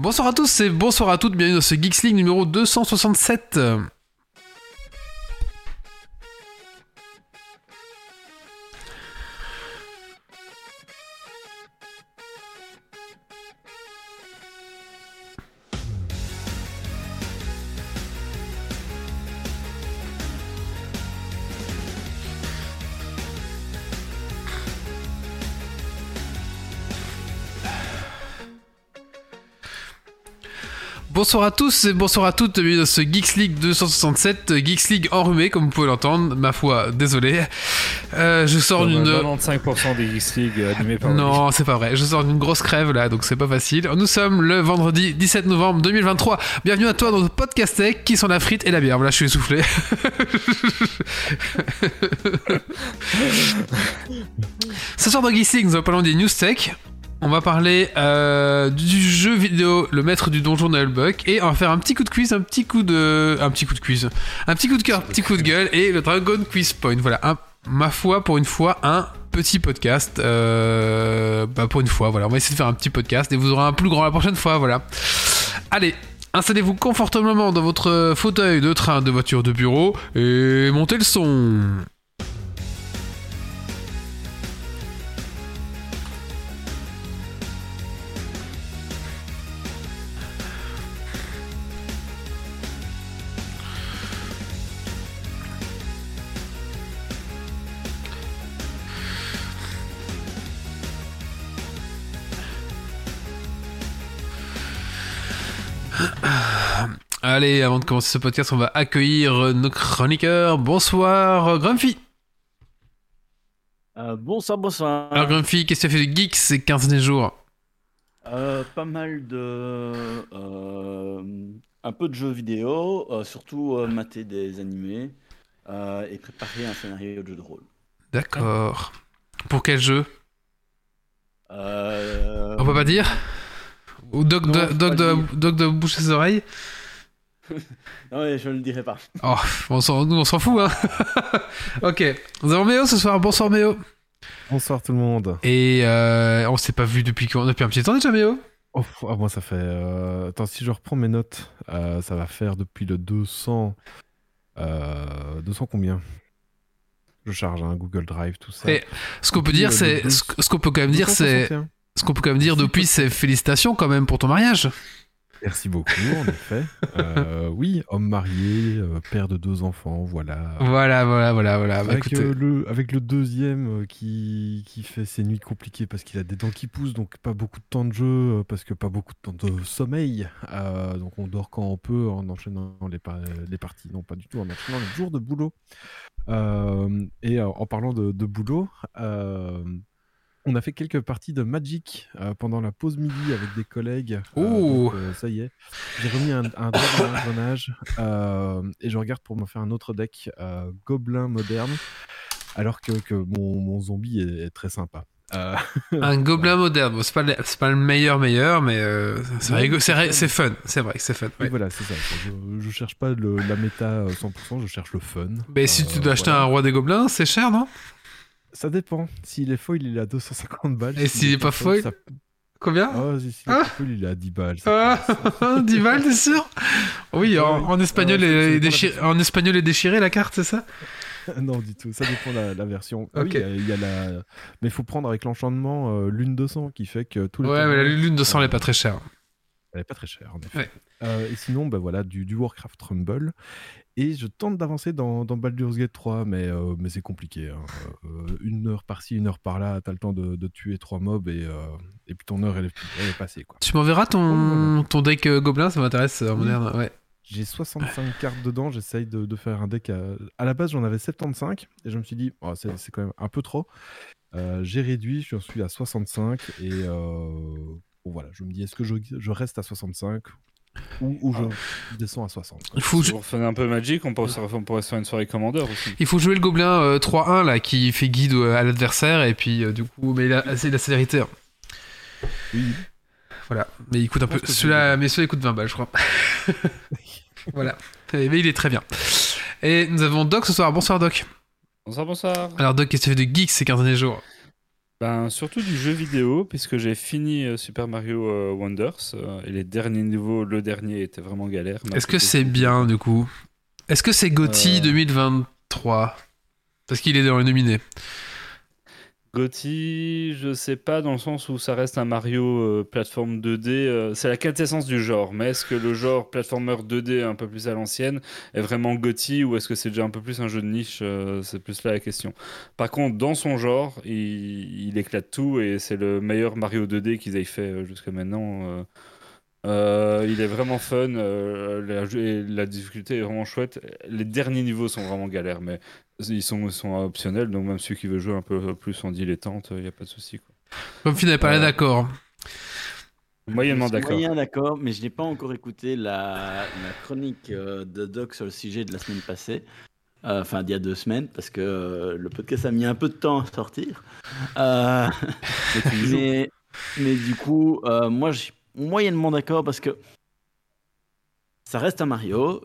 Bonsoir à tous et bonsoir à toutes, bienvenue dans ce Geeks League numéro 267. Bonsoir à tous et bonsoir à toutes, bienvenue dans ce Geeks League 267, Geeks League enrhumé comme vous pouvez l'entendre, ma foi, désolé. Euh, je sors d'une... euh, 95% des Geeks League euh, animés par Non, c'est pas vrai. Je sors d'une grosse crève là, donc c'est pas facile. Nous sommes le vendredi 17 novembre 2023. Bienvenue à toi dans notre podcast tech qui sont la frite et la bière. Voilà, je suis essoufflé. Ce soir dans Geeks League, nous allons parler des news tech. On va parler euh, du jeu vidéo Le Maître du Donjon Noël Buck et on va faire un petit coup de quiz, un petit coup de, un petit coup de quiz, un petit coup de cœur, petit coup de gueule et le Dragon Quiz Point. Voilà, un- ma foi pour une fois un petit podcast. Euh, bah pour une fois, voilà, on va essayer de faire un petit podcast et vous aurez un plus grand la prochaine fois. Voilà. Allez. Installez-vous confortablement dans votre fauteuil de train, de voiture, de bureau et montez le son. Allez, avant de commencer ce podcast, on va accueillir nos chroniqueurs. Bonsoir, Grumpy. Euh, bonsoir, bonsoir. Alors, Grumpy, qu'est-ce que tu as fait de geek ces 15 derniers jours Euh, pas mal de. euh, un peu de jeux vidéo, surtout mater des animés et préparer un scénario de jeu de rôle. D'accord. Pour quel jeu On peut pas dire Ou Doc de, Doc de. Doc de bouche ses oreilles Non, mais je ne le dirai pas. Oh, on s'en- nous on s'en fout, hein Ok. Nous avons Méo ce soir. Bonsoir, Méo. Bonsoir tout le monde. Et euh, on s'est pas vu depuis, quand depuis un petit temps déjà, Méo Oh, ah, moi ça fait... euh, Attends, si je reprends mes notes, euh, ça va faire depuis le 200... Euh, 200 combien? Je charge un Google Drive, tout ça. Et Ce qu'on peut dire, euh, c'est. Ce qu'on peut quand même dire, c'est. 261. Ce qu'on peut quand même dire depuis, c'est félicitations quand même pour ton mariage. Merci beaucoup, en effet. Euh, oui, homme marié, euh, père de deux enfants, voilà. Voilà, voilà, voilà, voilà. Bah, Avec, écoutez. euh, le, avec le deuxième qui, qui fait ses nuits compliquées parce qu'il a des dents qui poussent, donc pas beaucoup de temps de jeu, parce que pas beaucoup de temps de sommeil. Donc on dort quand on peut en enchaînant les, pa- les parties, non pas du tout, en enchaînant les jours de boulot. Et en parlant de, de boulot, on a fait quelques parties de Magic euh, pendant la pause midi avec des collègues. Euh, donc, euh, ça y est, j'ai remis un, un deck dans l'engrenage euh, et je regarde pour me faire un autre deck Gobelin moderne, alors que, que mon, mon zombie est, est très sympa. Euh, Un gobelin moderne. Bon, c'est pas, le- c'est pas le meilleur meilleur, mais euh, c'est fun. c'est vrai que c'est fun. ouais. voilà, c'est ça. Je, je cherche pas le- la méta euh, 100%, je cherche le fun. Mais si tu dois acheter voilà. un roi des gobelins, c'est cher, non? Ça dépend. S'il est foil, il est à 250 balles. Et s'il est pas foil ça... Combien Oh, si, est Ah. foil, il est à 10 balles. Ah, passe. 10 balles, t'es sûr Oui, en, espagnol, la déchiré, en espagnol et déchiré la carte, c'est ça non, du tout. Ça dépend de la, la version. Ah oui, Ok. il y a- il y, a la... Mais il faut prendre avec l'enchantement euh, lune 200 qui fait que tous les. Ouais, mais la lune de sang, elle est pas très chère. Elle est pas très chère, en effet. Ouais. Euh, et sinon, bah voilà, du, du Warcraft Rumble. Et je tente d'avancer dans, dans Baldur's Gate 3, mais, euh, mais c'est compliqué. hein. Euh, une heure par-ci, une heure par-là, t'as le temps de, de tuer trois mobs et, euh, et puis ton heure, elle est, elle est passée. Quoi. Tu m'enverras Oh, ton, voilà. ton deck euh, gobelin, ça m'intéresse euh, moderne. Ouais. J'ai 65 cartes dedans, j'essaye de, de faire un deck. À... à la base, j'en avais 75 et je me suis dit, oh, c'est c'est quand même un peu trop. Euh, J'ai réduit, je suis à 65 et euh, bon, voilà, je me dis, est-ce que je, je reste à 65 ou, ou je descends à 60 quoi. Il faut, Si un peu Magic, on pourrait, on pourrait se faire une soirée commandeur aussi. il faut jouer le gobelin euh, 3-1 là qui fait guide euh, à l'adversaire et puis euh, du coup, mais il a assez de la célérité. hein. Oui, Voilà, mais il coûte un peu. Celui-là, mais celui-là il coûte 20 balles, je crois. voilà, Eh, mais il est très bien. Et nous avons Doc ce soir. Bonsoir Doc. Bonsoir, bonsoir. Alors Doc, qu'est-ce que tu fais de geek ces 15 derniers jours? Ben, surtout du jeu vidéo, puisque j'ai fini euh, Super Mario euh, Wonders euh, et les derniers niveaux, le dernier était vraiment galère. Est-ce que c'est bien du coup? Est-ce que c'est GOTY Euh. 2023 Parce qu'il est dans les nominés. Gotti, je sais pas, dans le sens où ça reste un Mario euh, plateforme 2D. euh, c'est la quintessence du genre, mais est-ce que le genre platformer 2D un peu plus à l'ancienne est vraiment Gotti ou est-ce que c'est déjà un peu plus un jeu de niche euh, C'est plus là la question. Par contre, dans son genre, il, éclate tout et c'est le meilleur Mario 2D qu'ils aient fait jusqu'à maintenant. il est vraiment fun, la, la difficulté est vraiment chouette. Les derniers niveaux sont vraiment galères, mais ils sont, ils sont optionnels, donc même celui qui veut jouer un peu plus en dilettante, il n'y a pas de souci. quoi. Comme Phil n'avait pas l'air Ouais. d'accord. Moyennement d'accord. Moyen d'accord, mais je n'ai pas encore écouté la, la chronique euh, de Doc sur le sujet de la semaine passée. Euh, Enfin, d'il y a deux semaines, parce que euh, le podcast a mis un peu de temps à sortir. Euh, mais, mais du coup, euh, moi, je suis moyennement d'accord parce que ça reste un Mario.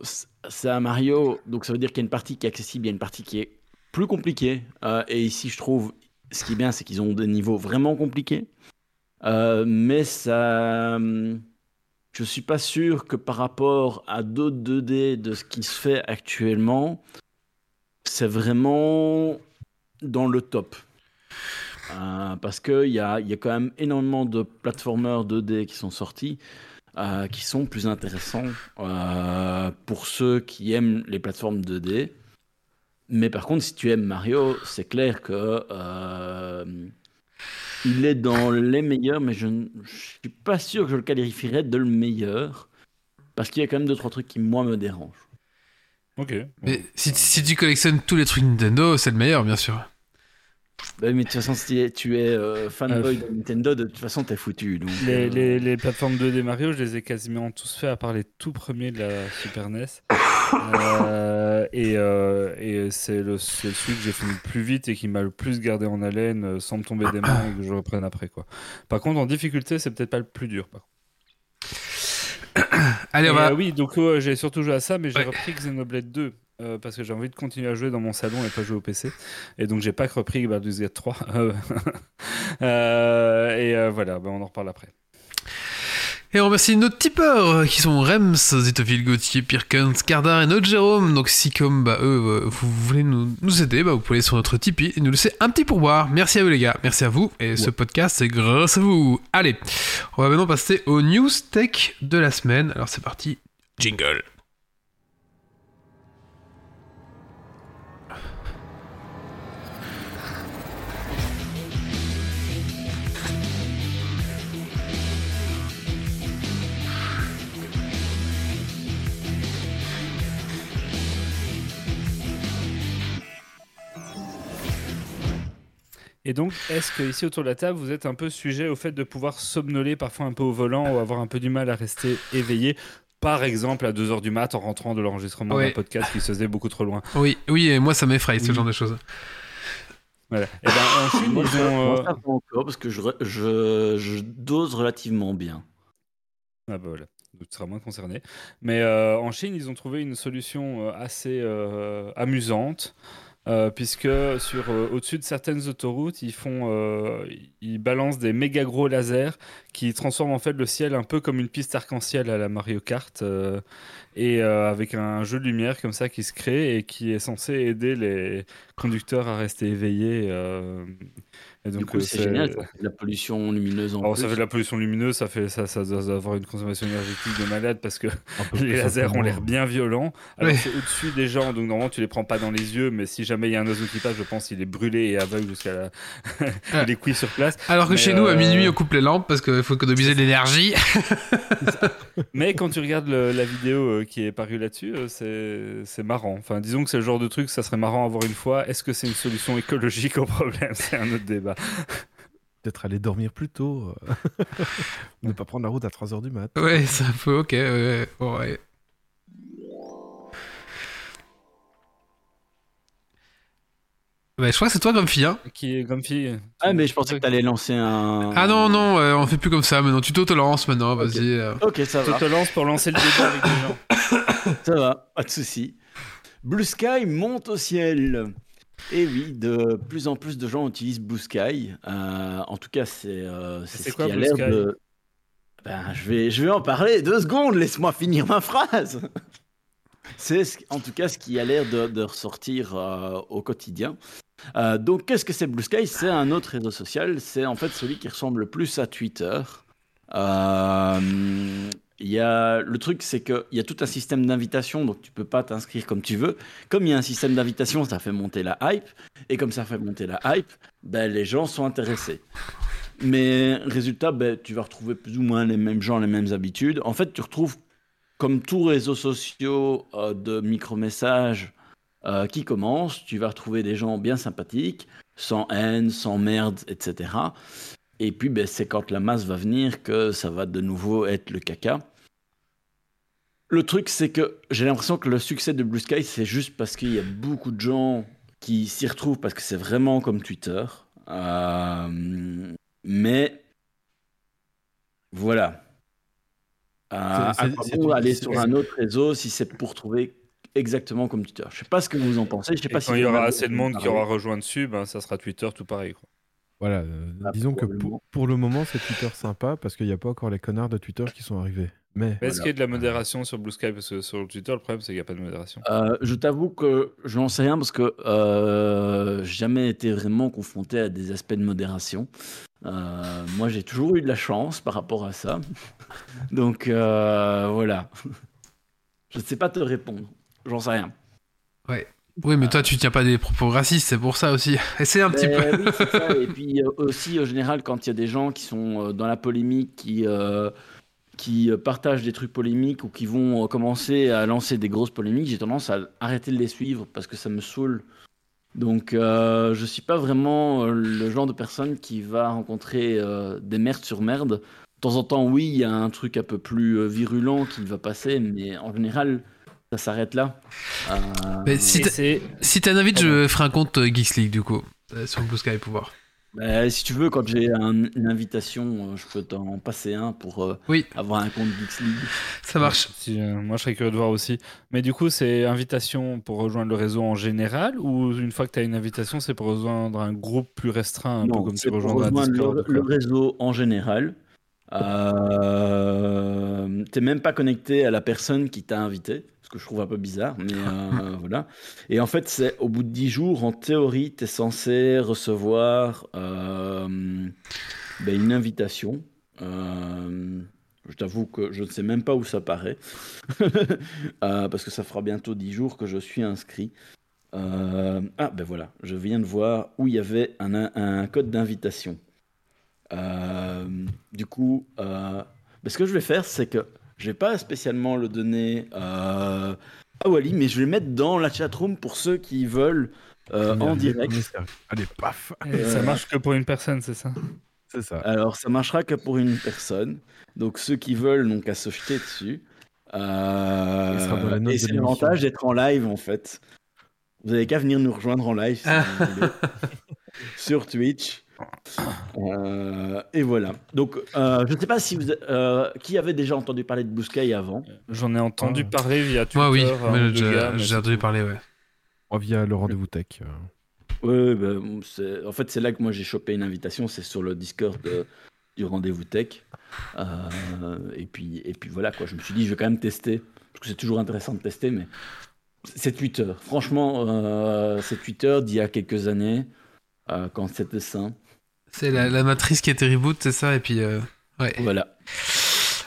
Un Mario, donc ça veut dire qu'il y a une partie qui est accessible, il y a une partie qui est plus compliquée. Euh, et ici, je trouve, ce qui est bien, c'est qu'ils ont des niveaux vraiment compliqués. Euh, mais ça. hum, Je suis pas sûr que par rapport à d'autres 2D de ce qui se fait actuellement, c'est vraiment dans le top. Euh, parce qu'il y a, y a quand même énormément de platformers 2D qui sont sortis, euh, qui sont plus intéressants euh, pour ceux qui aiment les plateformes 2D. Mais par contre, si tu aimes Mario, c'est clair que euh, il est dans les meilleurs, mais je ne suis pas sûr que je le qualifierais de le meilleur. Parce qu'il y a quand même deux, trois trucs qui, moi, me dérangent. Ok. Mais si, si tu collectionnes tous les trucs Nintendo, c'est le meilleur, bien sûr. Bah mais de toute façon, si tu es euh, fanboy Euh, de Nintendo, de toute façon, t'es foutu. Donc, Les, euh, les, les plateformes 2D Mario, je les ai quasiment tous fait à part les tout premiers de la Super NES. Euh, et euh, et c'est le, c'est celui que j'ai fini le plus vite et qui m'a le plus gardé en haleine sans me tomber des mains et que je reprenne après. Quoi. Par contre, en difficulté, c'est peut-être pas le plus dur. Par contre. Allez, on va. euh, oui, donc euh, j'ai surtout joué à ça, mais j'ai Ouais. repris Xenoblade 2 euh, parce que j'ai envie de continuer à jouer dans mon salon et pas jouer au PC. Et donc j'ai pas que repris Baldur's Gate 3. Euh, et euh, voilà, ben, on en reparle après. Et on remercie nos tipeurs euh, qui sont Rems, Zitophile, Gauthier, Pirkens, Cardar et notre Jérôme. Donc si comme bah, eux, vous voulez nous, nous aider, bah, vous pouvez aller sur notre Tipeee et nous laisser un petit pourboire. Merci à vous les gars, merci à vous. Et ce podcast c'est grâce à vous. Allez, on va maintenant passer aux news tech de la semaine. Alors c'est parti, jingle. Et donc, est-ce que ici autour de la table, vous êtes un peu sujet au fait de pouvoir somnoler parfois un peu au volant ou avoir un peu du mal à rester éveillé par exemple, à 2h du mat en rentrant de l'enregistrement Ouais. d'un podcast qui se faisait beaucoup trop loin? Oui, oui, et moi ça m'effraie ce Oui. genre de choses. Voilà. Et ben, en Chine, Moi, ils ça, ont. moi, euh, ça, pas encore, parce que je, re- je, je dose relativement bien. Ah bah voilà, donc tu seras moins concerné. Mais euh, en Chine, ils ont trouvé une solution euh, assez euh, amusante, euh, puisque sur euh, au-dessus de certaines autoroutes, ils font, euh, ils balancent des méga gros lasers qui transforment en fait le ciel un peu comme une piste arc-en-ciel à la Mario Kart, et avec un jeu de lumière comme ça qui se crée et qui est censé aider les conducteurs à rester éveillés. Du donc, coup, euh, c'est génial, ça fait de la pollution lumineuse en alors, plus. ça fait de la pollution lumineuse, ça fait ça, ça doit avoir une consommation énergétique de malade parce que les plus lasers ont l'air bien violents. Alors c'est au-dessus des gens, donc normalement tu les prends pas dans les yeux, mais si jamais il y a un oiseau qui passe, je pense qu'il est brûlé et aveugle jusqu'à la... Il est cuit sur place. Alors que Mais, chez nous, à euh, minuit, on coupe les lampes parce qu'il faut économiser de l'énergie. Mais quand tu regardes le- la vidéo euh, qui est parue là-dessus, c'est c'est marrant. Enfin, disons que c'est le genre de truc, ça serait marrant à voir une fois. Est-ce que c'est une solution écologique au problème? C'est un autre débat. Peut-être aller dormir plus tôt. euh. ne pas prendre la route à 3h du mat. ouais, c'est un peu ok. ouais, ouais. Bah, je crois que c'est toi comme fille. Hein. Qui est comme fille. Ah, mais je pensais que t'allais lancer un. Ah non, non, euh, on fait plus comme ça maintenant. Tu t'auto-lances maintenant, vas-y. euh. Ok, ça va. te lance pour lancer le débat avec des gens. Ça va, pas de souci. Blue Sky monte au ciel. Et oui, de plus en plus de gens utilisent Blue Sky. Euh, en tout cas, c'est euh, ce quoi qui a l'air de. Ben, je vais, je vais en parler deux secondes. Laisse-moi finir ma phrase. C'est ce- en tout cas ce qui a l'air de, de ressortir euh, au quotidien. Donc, qu'est-ce que c'est Blue Sky C'est un autre réseau social. C'est en fait celui qui ressemble le plus à Twitter. Il y a, le truc, c'est qu'il y a tout un système d'invitation, donc tu peux pas t'inscrire comme tu veux. Comme il y a un système d'invitation, ça fait monter la hype. Et comme ça fait monter la hype, ben, les gens sont intéressés. Mais résultat, ben, tu vas retrouver plus ou moins les mêmes gens, les mêmes habitudes. En fait, tu retrouves, comme tous réseaux sociaux euh, de micro-messages euh, qui commencent, tu vas retrouver des gens bien sympathiques, sans haine, sans merde, etc. Et puis, ben, c'est quand la masse va venir que ça va de nouveau être le caca. Le truc, c'est que j'ai l'impression que le succès de Blue Sky, c'est juste parce qu'il y a beaucoup de gens qui s'y retrouvent parce que c'est vraiment comme Twitter. Euh, mais voilà. Euh, à C'est- bon aller sur un autre réseau si c'est pour trouver exactement comme Twitter Je sais pas ce que vous en pensez. Je sais Et pas si quand il y aura assez de monde qui aura rejoint dessus, ben, ça sera Twitter tout pareil. Quoi. Voilà, euh, Ah, disons que pour, pour le moment, c'est Twitter sympa parce qu'il n'y a pas encore les connards de Twitter qui sont arrivés. Mais Mais Est-ce Voilà. qu'il y a de la modération sur Blue Sky? Parce que sur Twitter, le problème, c'est qu'il n'y a pas de modération. Euh, je t'avoue que je n'en sais rien parce que euh, j'ai jamais été vraiment confronté à des aspects de modération. Euh, moi, j'ai toujours eu de la chance par rapport à ça. Donc euh, voilà. Je ne sais pas te répondre. J'en sais rien. Oui, mais toi, tu tiens pas des propos racistes, c'est pour ça aussi. Essaye un petit peu. Ben oui, c'est ça. Et puis euh, aussi, en général, quand il y a des gens qui sont euh, dans la polémique, qui, euh, qui euh, partagent des trucs polémiques ou qui vont euh, commencer à lancer des grosses polémiques, j'ai tendance à arrêter de les suivre parce que ça me saoule. Donc, euh, je suis pas vraiment euh, le genre de personne qui va rencontrer euh, des merdes sur merde. De temps en temps, oui, il y a un truc un peu plus virulent qui va passer, mais en général, ça s'arrête là. Euh, Mais si t'as- Si t'as un invite, je ferai un compte Geeks League du coup, sur Blue Sky pour voir. Bah, si tu veux, quand j'ai un- une invitation, euh, je peux t'en passer un pour euh, Oui. avoir un compte Geeks League. Ça marche. Si, euh, moi, je serais curieux de voir aussi. Mais du coup, c'est invitation pour rejoindre le réseau en général ou une fois que tu as une invitation, c'est pour rejoindre un groupe plus restreint, un peu Non, comme c'est tu pour rejoindrais un rejoindre Discord le, ou quoi. le réseau en général. Euh, T'es même pas connecté à la personne qui t'a invité, que je trouve un peu bizarre, mais euh, voilà. Et en fait, c'est au bout de 10 jours, en théorie, t'es censé recevoir euh, ben, une invitation. Euh, je t'avoue que je ne sais même pas où ça paraît, parce que ça fera bientôt 10 jours que je suis inscrit. Ah, ben voilà, je viens de voir où il y avait un, code d'invitation. Du coup, ben ce que je vais faire, c'est que je vais pas spécialement le donner euh, à Wally, mais je vais le mettre dans la chatroom pour ceux qui veulent euh, en direct. Allez, paf Et ça marche que pour une personne, c'est ça? C'est ça. Alors, ça marchera que pour une personne. Donc, ceux qui veulent n'ont qu'à se jeter dessus. Euh, et c'est l'avantage d'être en live, en fait. Vous avez qu'à venir nous rejoindre en live si vous voulez. sur Twitch. Euh, et voilà. Donc, euh, je ne sais pas si vous, euh, qui avait déjà entendu parler de Blue Sky avant. J'en ai entendu Ah. parler via Twitter. Moi, oui, j'ai entendu parler, ouais. Moi, via le rendez-vous tech. euh. Oui, ben, c'est- en fait, c'est là que moi j'ai chopé une invitation, c'est sur le Discord euh, du rendez-vous tech. Euh, et, puis, et puis voilà, quoi. je me suis dit, je vais quand même tester, parce que c'est toujours intéressant de tester, mais c'est Twitter. Franchement, euh, c'est Twitter d'il y a quelques années, euh, quand c'était sain. C'est la, la matrice qui a été reboot, c'est ça, et puis. euh, ouais. Voilà.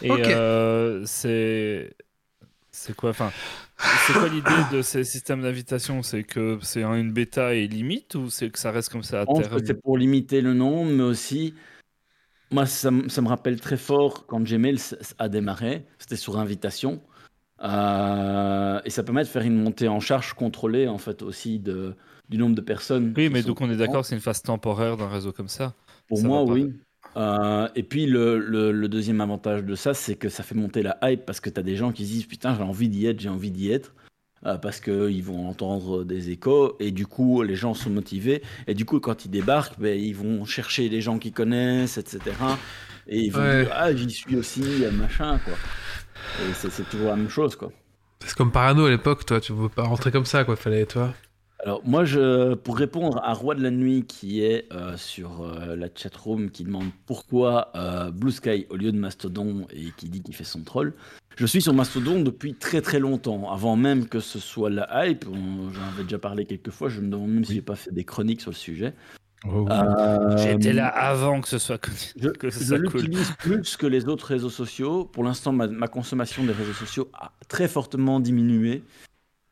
Et Ok. euh, c'est. C'est quoi Enfin. C'est quoi l'idée de ces systèmes d'invitation? C'est que c'est une bêta et limite ou c'est que ça reste comme ça à terme? c'est pour limiter le nombre, mais aussi, moi, ça, me- ça me rappelle très fort quand Gmail a démarré, c'était sur invitation. Euh, et ça permet de faire une montée en charge contrôlée, en fait, aussi de, du nombre de personnes. Oui, mais donc on est d'accord, c'est une phase temporaire d'un réseau comme ça. Pour ça moi, oui. Euh, et puis, le, le- le deuxième avantage de ça, c'est que ça fait monter la hype parce que tu as des gens qui se disent Putain, j'ai envie d'y être, j'ai envie d'y être. euh, parce qu'ils vont entendre des échos et du coup les gens sont motivés et du coup quand ils débarquent ben, ils vont chercher les gens qu'ils connaissent etc et ils vont Ouais. dire ah j'y suis aussi machin quoi et c'est c'est toujours la même chose quoi C'est comme Parano à l'époque, toi, tu veux pas rentrer comme ça, quoi, fallait, toi. Alors moi, je, pour répondre à Roi de la Nuit qui est euh, sur euh, la chatroom qui demande pourquoi euh, Blue Sky au lieu de Mastodon et qui dit qu'il fait son troll, je suis sur Mastodon depuis très très longtemps, avant même que ce soit la hype. On- J'en avais déjà parlé quelques fois, je me demande même si j'ai pas fait des chroniques sur le sujet. Oh, oui. Euh, J'étais là avant que ce soit connu. Je, que ce je soit cool. l'utilise plus que les autres réseaux sociaux. Pour l'instant, ma, ma consommation des réseaux sociaux a très fortement diminué.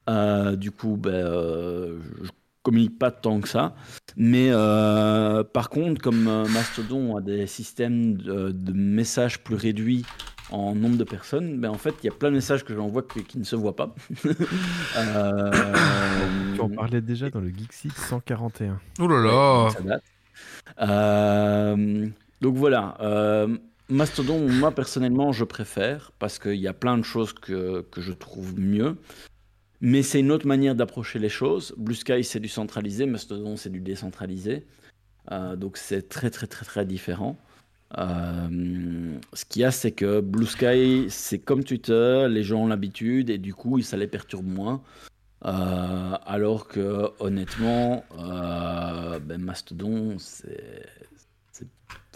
Euh, du coup, ben, euh, je communique pas tant que ça. Mais euh, par contre, comme euh, Mastodon a des systèmes de, de messages plus réduits en nombre de personnes, ben, en fait, il y a plein de messages que j'envoie qui, qui ne se voient pas. Euh, Tu en parlais déjà dans le Geeksy 141. Oh là là. ça date. Euh, donc voilà, euh, Mastodon, moi personnellement, je préfère parce qu'il y a plein de choses que, que je trouve mieux. Mais c'est une autre manière d'approcher les choses. Blue Sky, c'est du centralisé, Mastodon, c'est du décentralisé. Euh, donc c'est très très très très différent. Euh, ce qu'il y a, c'est que Blue Sky, c'est comme Twitter, les gens ont l'habitude et du coup, ça les perturbe moins. Euh, alors que honnêtement, ben, Mastodon, c'est,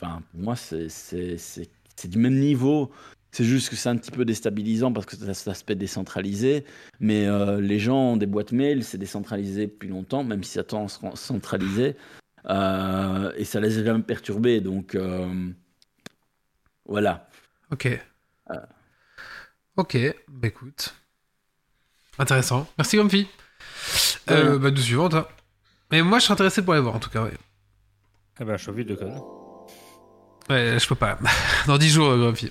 enfin, pour moi, c'est, c'est- c'est du même niveau. C'est juste que c'est un petit peu déstabilisant parce que ça cet aspect décentralisé. Mais euh, les gens ont des boîtes mail, c'est décentralisé depuis longtemps, même si ça tend à se centraliser. Euh, et ça les a jamais perturbés. Donc euh, voilà. Ok. Ok, bah écoute. Intéressant. Merci Grumpy. Euh, Ouais. bah, nous suivante. hein. Mais moi, je suis intéressé pour aller voir, en tout cas. Ouais, Ah bah, je suis vite le code. Ouais je peux pas. Dans 10 jours, euh, Grumpy.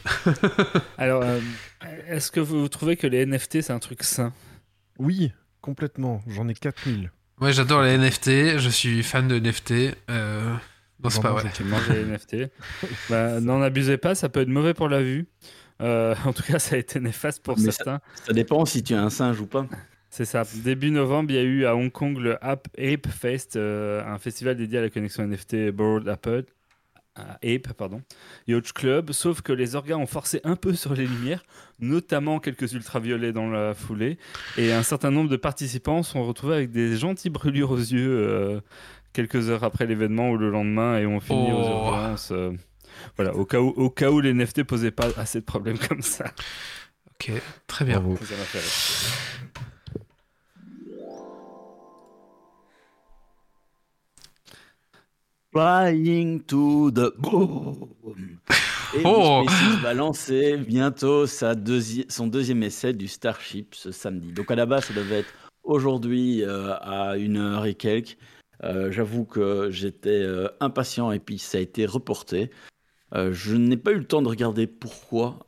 Alors, euh, est-ce que vous trouvez que les NFT c'est un truc sain? Oui, complètement. J'en ai 4000. Moi, j'adore les NFT. Je suis fan de NFT. Euh... Non, c'est pas vrai. Tu manges les NFT bah, N'en abusez pas, ça peut être mauvais pour la vue. Euh, en tout cas, ça a été néfaste pour Mais certains. Ça dépend si tu es un singe ou pas. C'est ça. Début novembre, il y a eu à Hong Kong le App Ape Fest, euh, un festival dédié à la connexion NFT Board Apple. À Ape, pardon, Yacht Club, sauf que les orgas ont forcé un peu sur les lumières, notamment quelques ultraviolets dans la foulée, et un certain nombre de participants sont retrouvés avec des gentilles brûlures aux yeux euh, quelques heures après l'événement ou le lendemain et ont fini aux Oh. urgences. euh, voilà, au cas, où, au cas où les NFT posaient pas assez de problèmes comme ça. Ok, très bien. Bravo. Ça Flying to the boom. Et Oh. SpaceX va lancer bientôt sa deuxi- son deuxième essai du Starship ce samedi. Donc à la base, ça devait être aujourd'hui euh, à une heure et quelques. Euh, J'avoue que j'étais euh, impatient et puis ça a été reporté. Je n'ai pas eu le temps de regarder pourquoi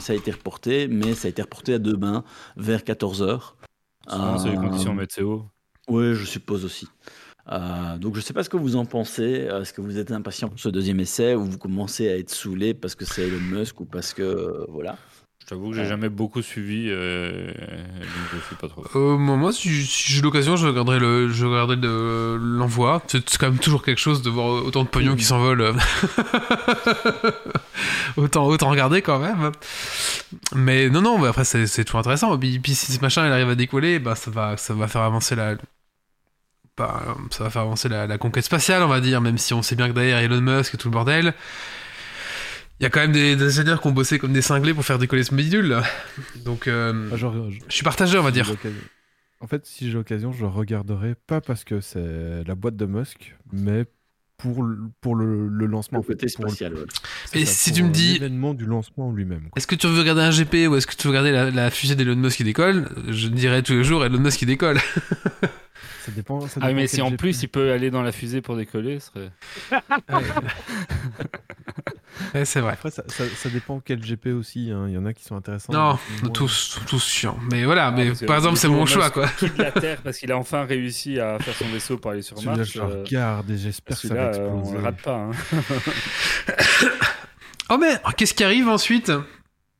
ça a été reporté, mais ça a été reporté à demain vers 14h. Souvent, c'est les conditions météo. Oui, je suppose aussi. Euh, donc je ne sais pas ce que vous en pensez. Euh, Est-ce que vous êtes impatient pour ce deuxième essai ou vous commencez à être saoulé parce que c'est Elon Musk ou parce que euh, voilà? Je t'avoue que j'ai jamais beaucoup suivi, euh, donc je sais pas trop. Euh, moi, moi, si, si j'ai l'occasion, je regarderai le, je regarderai le- l'envoi. C'est c'est quand même toujours quelque chose de voir autant de pognon qui s'envolent. autant, autant regarder quand même. Mais non, non, mais après, c'est c'est toujours intéressant. Puis, puis si ce machin il arrive à décoller, bah, ça, va, ça va faire avancer la. Bah, ça va faire avancer la, la conquête spatiale, on va dire, même si on sait bien que derrière Elon Musk et tout le bordel. Il y a quand même des, des ingénieurs qui ont bossé comme des cinglés pour faire décoller ce module. là. Donc, euh, Ah, genre, je- je suis partagé, on va si dire. En fait, si j'ai l'occasion, je regarderai pas parce que c'est la boîte de Musk, mais pour le, pour le, le lancement. Le en fait, le- spatial. ouais. c'est Et ça, si tu me dis- L'événement du lancement lui-même. Est-ce que tu veux regarder un GP ou est-ce que tu veux regarder la, la fusée d'Elon Musk qui décolle? Je dirais tous les jours Elon Musk qui décolle. Ça dépend. ça Ah dépend mais si en plus il peut aller dans la fusée pour décoller, ce serait... Ouais, c'est vrai. Après, ça, ça, ça dépend quel GP aussi. hein. Il y en a qui sont intéressants. Non, moins. tous, tous chiants. Mais voilà, Ah, mais par exemple, c'est mon choix, quoi. quitte la Terre parce qu'il a enfin réussi à faire son vaisseau pour aller sur Mars. je euh, regarde et j'espère que ça va euh, on exploser. le rate pas. Hein. Oh, mais qu'est-ce qui arrive ensuite?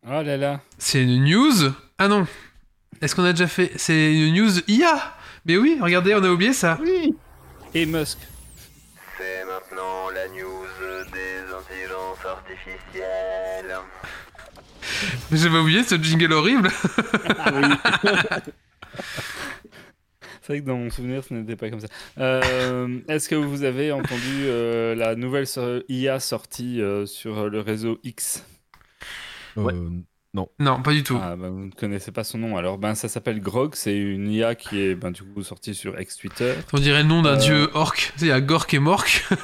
Oh là là. C'est une news? Ah non. Est-ce qu'on a déjà fait C'est une news IA Mais oui, regardez, on a oublié ça. Et Musk. C'est maintenant la news des intelligences artificielles. Mais J'avais oublié ce jingle horrible. C'est vrai que dans mon souvenir, ce n'était pas comme ça. Euh, Est-ce que vous avez entendu euh, la nouvelle so- IA sortie euh, sur le réseau X? Ouais. Euh, Non, pas du tout. ah, bah, Vous ne connaissez pas son nom. Alors, ben, ça s'appelle Grog. C'est une IA qui est ben, du coup sortie sur ex-Twitter. On dirait le nom d'un Euh. dieu orc. Il y a Gork et Mork. Et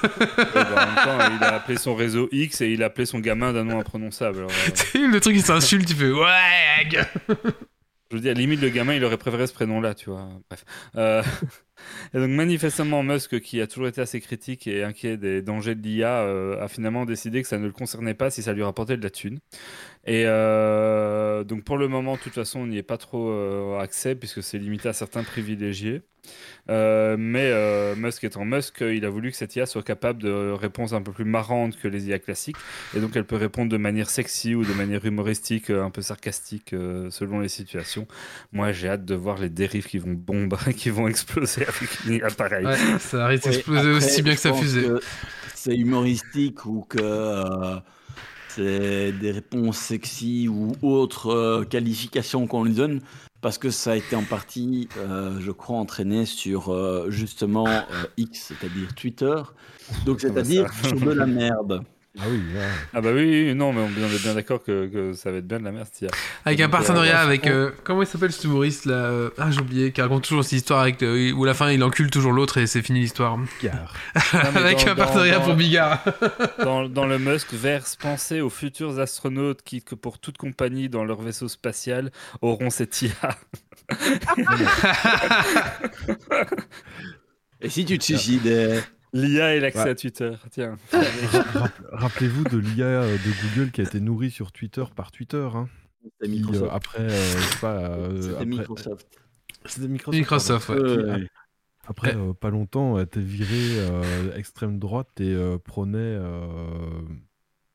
ben, en même temps, il a appelé son réseau X et il a appelé son gamin d'un nom imprononçable. Alors, euh, le truc, il s'insulte, tu fais ouais. Je veux dire, limite, le gamin, il aurait préféré ce prénom-là, tu vois. Bref. Euh, Et donc, manifestement, Musk, qui a toujours été assez critique et inquiet des dangers de l'IA, euh, a finalement décidé que ça ne le concernait pas si ça lui rapportait de la thune. Et euh, donc, pour le moment, de toute façon, on n'y est pas trop euh, accès puisque c'est limité à certains privilégiés. Euh, mais euh, Musk étant Musk, il a voulu que cette IA soit capable de réponses un peu plus marrantes que les IA classiques. Et donc, elle peut répondre de manière sexy ou de manière humoristique, un peu sarcastique euh, selon les situations. Moi, j'ai hâte de voir les dérives qui vont bomber, qui vont exploser avec une IA pareille. Ouais, ça risque d'exploser après, aussi bien que sa fusée. C'est humoristique ou que euh, c'est des réponses sexy ou autres euh, qualifications qu'on lui donne parce que ça a été en partie, euh, je crois, entraîné sur euh, justement euh, X, c'est-à-dire Twitter. Donc, c'est-à-dire sur de la merde. Ah oui. Ah bah oui, non, mais on on est bien d'accord que, que ça va être bien de la merde, IA. Avec un Donc, euh, partenariat avec. euh, comment il s'appelle cet humoriste là euh, Ah, j'ai oublié. Qui raconte toujours cette histoire avec. euh, où à la fin il encule toujours l'autre et c'est fini l'histoire. Mais avec dans- un partenariat dans- pour Bigard. Dans, dans le Musk verse, pensez aux futurs astronautes qui, que pour toute compagnie dans leur vaisseau spatial, auront cette IA. Et si tu te suicidais L'IA et l'accès Ouais. à Twitter. Tiens. Rapp- Rappelez-vous de l'IA euh, de Google qui a été nourrie sur Twitter par Twitter. Hein, qui, euh, Microsoft. après, euh, je sais pas. euh, C'était après- Microsoft. C'était Microsoft. Microsoft, ouais. pardon. Ouais. Qui, Après, euh, pas longtemps, a été viré euh, extrême droite et euh, prônait euh,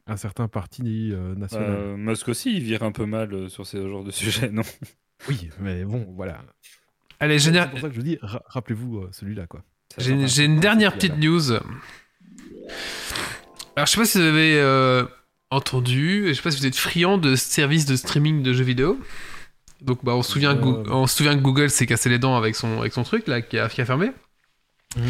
un certain parti euh, national. Euh, Musk aussi, il vire un peu mal euh, sur ce genre de sujet, non? Oui, mais bon, voilà. Allez, C'est général. pour ça que je dis, ra- rappelez-vous euh, celui-là, quoi. J'ai une dernière petite news. Alors, je sais pas si vous avez euh, entendu, je sais pas si vous êtes friand de services de streaming de jeux vidéo. Donc, bah, on, se souvient, Euh, on se souvient que Google s'est cassé les dents avec son, avec son truc, là, qui a, qui a fermé. Mhm.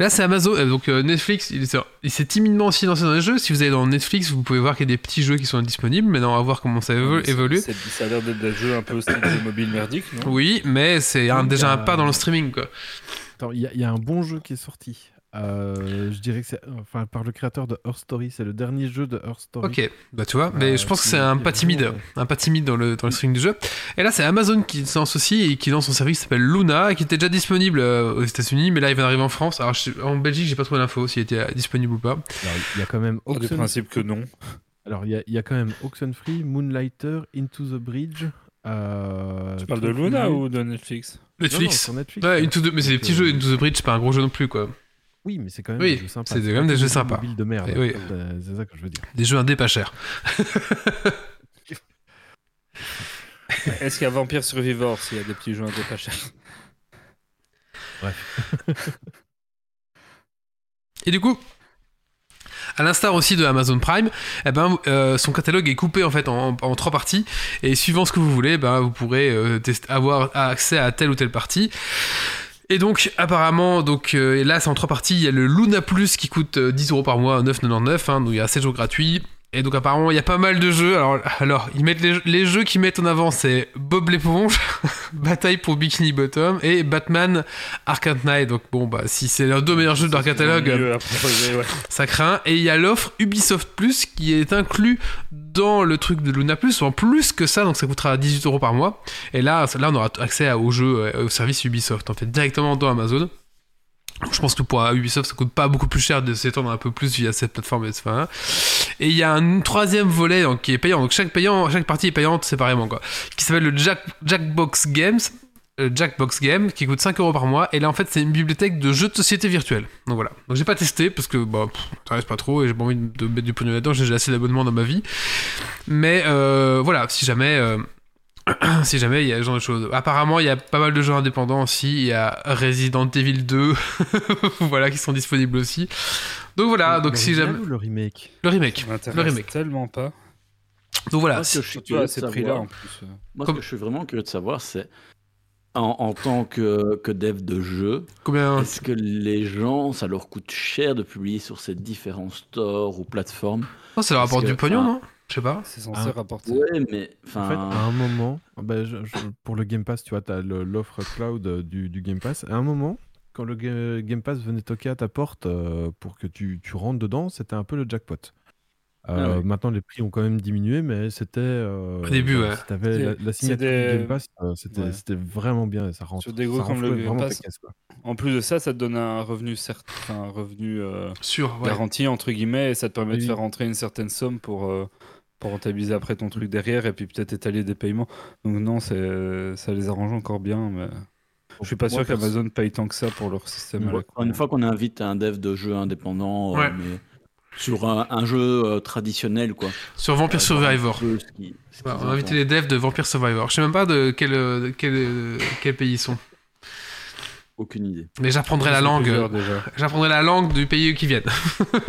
Et là, c'est Amazon. euh, donc, euh, Netflix, il s'est- timidement aussi lancé dans les jeux. Si vous allez dans Netflix, vous pouvez voir qu'il y a des petits jeux qui sont disponibles. Maintenant, on va voir comment ça évo- évolue. c'est- Ça a l'air d'être des jeux un peu style mobile merdique, non? Oui, mais c'est déjà un pas dans le streaming, quoi. Attends, il y, a- il y a un bon jeu qui est sorti. Euh, je dirais que c'est enfin, par le créateur de Earth Story. C'est le dernier jeu de Earth Story. Ok, bah tu vois, Euh, mais je pense que c'est un pas timide, vraiment, un pas timide dans le, dans le streaming du jeu. Et là, c'est Amazon qui lance aussi et qui lance son service qui s'appelle Luna, qui était déjà disponible euh, aux États-Unis, mais là, il vient d'arriver en France. Alors, je en Belgique, j'ai pas trouvé l'info s'il était euh, disponible ou pas. Alors, il y a quand même Oxen- principe que non. Alors, il y a, il y a quand même Oxenfree, Moonlighter, Into the Bridge. Euh, Tu parles de Luna ou de Netflix Non, non, Netflix. Netflix. ouais, Into the- mais c'est des petits euh, jeux. Into the Bridge, c'est pas un gros jeu non plus, quoi. Oui, mais c'est quand même Oui, des jeux sympas. c'est quand même des jeux sympas. de merde. Et oui. C'est- ça que je veux dire. Des jeux indés pas chers. Est-ce qu'il y a Vampire Survivor s'il y a des petits jeux un peu pas chers Et du coup, à l'instar aussi de Amazon Prime, eh ben, euh, son catalogue est coupé en fait en, trois parties. Et suivant ce que vous voulez, ben, vous pourrez euh, avoir accès à telle ou telle partie. Et donc, apparemment, donc, euh, là, c'est en trois parties. Il y a le Luna Plus qui coûte euh, 10 euros par mois, 9,99. Hein, donc, il y a 7 jours gratuits. Et donc, apparemment, il y a pas mal de jeux. Alors, alors ils mettent les, les jeux qu'ils mettent en avant, c'est Bob l'éponge, Bataille pour Bikini Bottom et Batman Arkham Knight. Donc, bon, bah, si c'est leurs deux meilleurs jeux de leur catalogue, proposer, ouais. ça craint. Et il y a l'offre Ubisoft Plus qui est inclus dans le truc de Luna Plus, en plus que ça, donc ça coûtera 18 euros par mois. Et là, là on aura accès aux jeux, euh, au service Ubisoft, en fait, directement dans Amazon. Je pense que pour Ubisoft, ça coûte pas beaucoup plus cher de s'étendre un peu plus via cette plateforme. Enfin, et il y a un troisième volet qui est payant. Donc chaque, payant, chaque partie est payante séparément, quoi. Qui s'appelle le Jack, Jackbox Games. euh, Jackbox Game qui coûte 5 euros par mois et là en fait c'est une bibliothèque de jeux de société virtuels donc voilà donc j'ai pas testé parce que bah ça pas trop et j'ai pas envie de mettre du pognon là-dedans j'ai assez d'abonnements dans ma vie mais euh, voilà si jamais euh, si jamais il y a ce genre de choses. Apparemment il y a pas mal de jeux indépendants aussi. Il y a Resident Evil 2 voilà qui sont disponibles aussi. Donc voilà donc si L'original jamais ou le remake le remake. Le remake. tellement pas. donc voilà Moi, ce que je suis curieux de savoir- en plus. Moi, Comme- ce que je suis vraiment curieux de savoir, c'est en, en tant que, que dev de jeu, Combien est-ce que les gens, ça leur coûte cher de publier sur ces différents stores ou plateformes? Oh, ça leur apporte que, du pognon, non? Je sais pas. C'est censé rapporter. Ouais, mais En fait, à un moment, bah, je- je- pour le Game Pass, tu vois, tu as l'offre cloud euh, du, du Game Pass. À un moment, quand le Ga- Game Pass venait toquer à ta porte euh, pour que tu, tu rentres dedans, c'était un peu le jackpot. Euh, Ah ouais. Maintenant, les prix ont quand même diminué, mais c'était. euh, Au début, bah, ouais. si t'avais la, la signature des- du Game Pass, euh, c'était Ouais. vraiment bien. et Ça rentre. Sur des gros ça comme le Game Pass. caisse. En plus de ça, ça te donne un revenu, certes, enfin, un revenu euh, Sûr, ouais. garanti, entre guillemets, et ça te permet de faire rentrer une certaine somme pour, euh, pour rentabiliser après ton truc derrière, et puis peut-être étaler des paiements. Donc non, c'est- ça les arrange encore bien, mais je suis pas sûr qu'Amazon paye tant que ça pour leur système. à la con. une fois qu'on invite un dev de jeu indépendant, euh, mais sur un, un jeu euh, traditionnel, quoi. Sur Vampire Euh, Survivor. ce qui- ce on a en invité pensent. les devs de Vampire Survivor. Je sais même pas de quel, de quel, quel pays ils sont. Aucune idée. Mais j'apprendrai la langue. J'apprendrai la langue du pays qui viennent.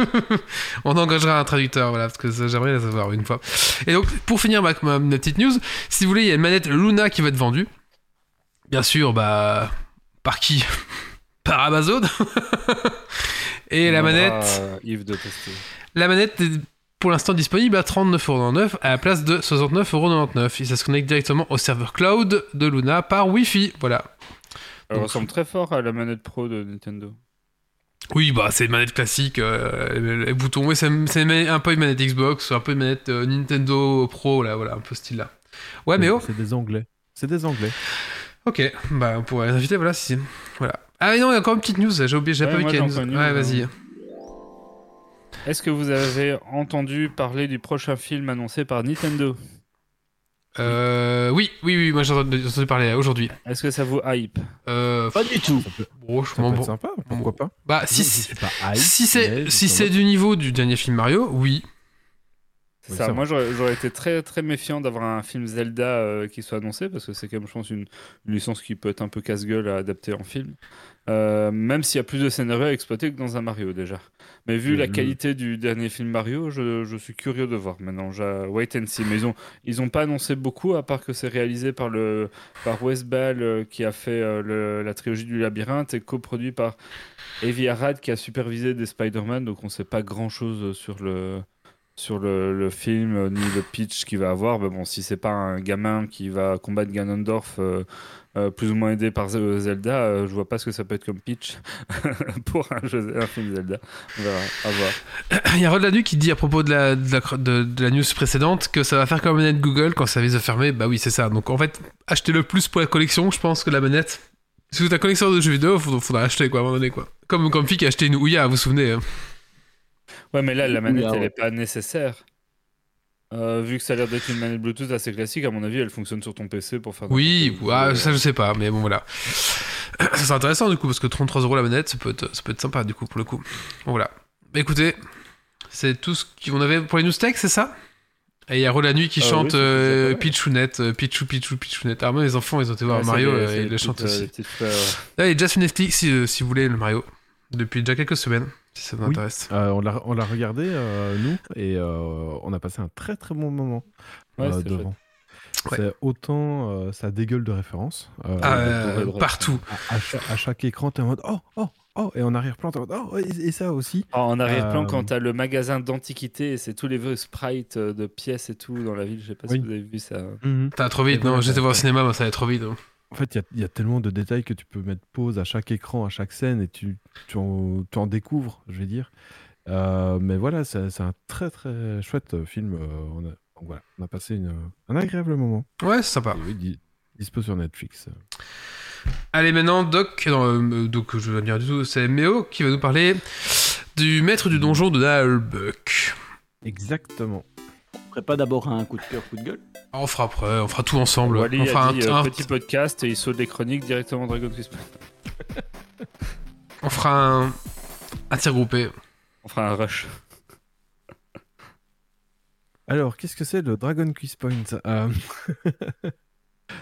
On engagera un traducteur, voilà, parce que j'aimerais la savoir une fois. Et donc, pour finir ma, ma- ma petite news, si vous voulez, il y a une manette Luna qui va être vendue. Bien sûr, bah. Par qui? Par Amazon. Et On la aura, manette, euh, Yves de tester. la manette est pour l'instant disponible à 39,99€ à la place de 69,99€. Et ça se connecte directement au serveur cloud de Luna par Wi-Fi. Voilà. Elle Donc- ressemble très fort à la manette pro de Nintendo. Oui, bah c'est une manette classique, euh, les, boutons. Oui, c'est un peu une manette Xbox, un peu une manette euh, Nintendo Pro, là, voilà, un peu ce style-là. Ouais, mais oh, C'est des Anglais. C'est des Anglais. ok, bah on pourrait les inviter, voilà, si. Voilà. Ah, mais non, il y a encore une petite news, j'ai oublié, j'ai Ouais, pas vu qu'il y a une news. une Ouais, vas-y. hein. Est-ce que vous avez entendu parler du prochain film annoncé par Nintendo? Euh, oui, oui, oui, moi j'ai entendu parler euh, aujourd'hui. Est-ce que ça vous hype? Euh, Pas du tout. Ça peut, bon, sympa, pourquoi pas? Bah, si, je si, suis pas hype, si c'est si c'est du niveau du dernier film Mario, oui. Ça, moi j'aurais j'aurais été très très méfiant d'avoir un film Zelda euh, qui soit annoncé parce que c'est quand même je pense une, une licence qui peut être un peu casse-gueule à adapter en film. Euh, même s'il y a plus de scénarios à exploiter que dans un Mario déjà. Mais vu la le- qualité du dernier film Mario, je, je suis curieux de voir maintenant. J'ai- Wait and see. Mais ils ont, ils ont pas annoncé beaucoup à part que c'est réalisé par, le, par Wes Ball euh, qui a fait euh, le- la trilogie du labyrinthe et coproduit par Avi Arad qui a supervisé des Spider-Man. Donc on sait pas grand chose sur le sur le, film euh, ni le pitch qu'il va avoir. Mais bon, si c'est pas un gamin qui va combattre Ganondorf euh, euh, plus ou moins aidé par Ze- Zelda, je vois pas ce que ça peut être comme pitch pour un, film Zelda. On verra, à voir. Il y a Rod Lanu qui dit à propos de la, news précédente que ça va faire comme la manette Google quand ça vise à fermer. Bah oui, c'est ça. Donc en fait, achetez-le plus pour la collection, je pense, que la manette. Si vous êtes un collectionneur de jeux vidéo, faudra, faudra acheter quoi à un moment donné quoi. Comme comme Fi qui a acheté une Ouya, vous vous souvenez hein. Ouais, mais là, la manette, Ah ouais. elle est pas nécessaire. Euh, vu que ça a l'air d'être une manette Bluetooth assez classique, à mon avis, elle fonctionne sur ton PC pour faire. Oui, ah, ça je sais pas, mais bon voilà. Ça c'est intéressant du coup parce que 33 euros la manette, ça peut être, ça peut être sympa du coup pour le coup. Bon voilà. Bah écoutez, c'est tout ce qu'on avait pour les news tech, c'est ça? Et il y a la nuit qui Ah oui, chante euh. Pichounette, euh, Pichou Pichou Pichounette. Alors moi les enfants ils ont été voir Ouais, Mario euh, et ils le chantent euh, aussi. Là, il est déjà sur Netflix si, euh, si vous voulez le Mario. Depuis déjà quelques semaines, si ça vous Oui. intéresse. Euh, on l'a on l'a regardé, euh, nous, et euh, on a passé un très très bon moment Ouais, euh, c'est devant. Ouais. C'est autant euh, ça dégueule de références. euh, Ah, euh, partout. à, à cha- à chaque écran, t'es en mode oh, oh, oh, et en arrière-plan, t'es en mode oh, et, et ça aussi. Ah, En arrière-plan, Euh, quand t'as le magasin d'antiquités, et c'est tous les vieux sprites de pièces et tout dans la ville. Je sais pas si vous avez vu ça. Ça va trop vite, non J'étais voir au cinéma, mais ça allait trop vite. hein. En fait, il y y, a tellement de détails que tu peux mettre pause à chaque écran, à chaque scène, et tu, tu, en, tu en découvres, je vais dire. Euh, mais voilà, c'est un très très chouette euh, film. euh, on, a, donc voilà, on a passé une- un agréable moment. Ouais, c'est sympa. Et oui, di- dispo sur Netflix. Allez, maintenant, Doc, non, euh, donc je vais dire du tout, c'est Méo qui va nous parler du maître du donjon de Nalbuck. Exactement. Ferait pas d'abord un coup de cœur, coup de gueule On fera après, on fera tout ensemble. Wally on fera a dit un, euh, un- petit podcast et il saute les chroniques directement Dragon Quest. on fera un, un tir groupé. On fera un rush. Alors, qu'est-ce que c'est le Dragon Quiz Point Euh,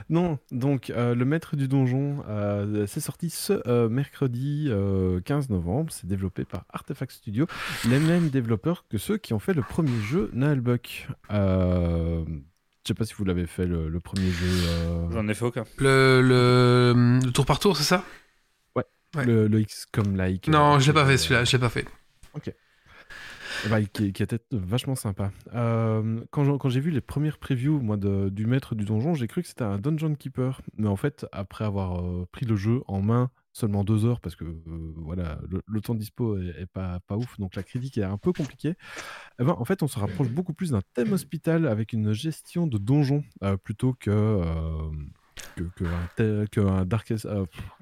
Non, donc euh, le maître du donjon, euh, c'est sorti ce euh, mercredi euh, 15 novembre. C'est développé par Artefact Studio, les mêmes développeurs que ceux qui ont fait le premier jeu Nullbuck. Euh, sais pas si vous l'avez fait le, le premier jeu. euh, J'en ai fait aucun. Le, le, le tour par tour, c'est ça? Ouais. Le, le XCOM like. Non, euh, je l'ai pas fait celui-là, je l'ai pas fait. Qui, qui était vachement sympa. Euh, quand j'ai vu les premières previews du maître du donjon, j'ai cru que c'était un Dungeon Keeper. Mais en fait, après avoir euh, pris le jeu en main seulement deux heures, parce que euh, voilà, le, le temps dispo est, pas, ouf, donc la critique est un peu compliquée. Eh ben, en fait, on se rapproche beaucoup plus d'un thème hospital avec une gestion de donjon plutôt que,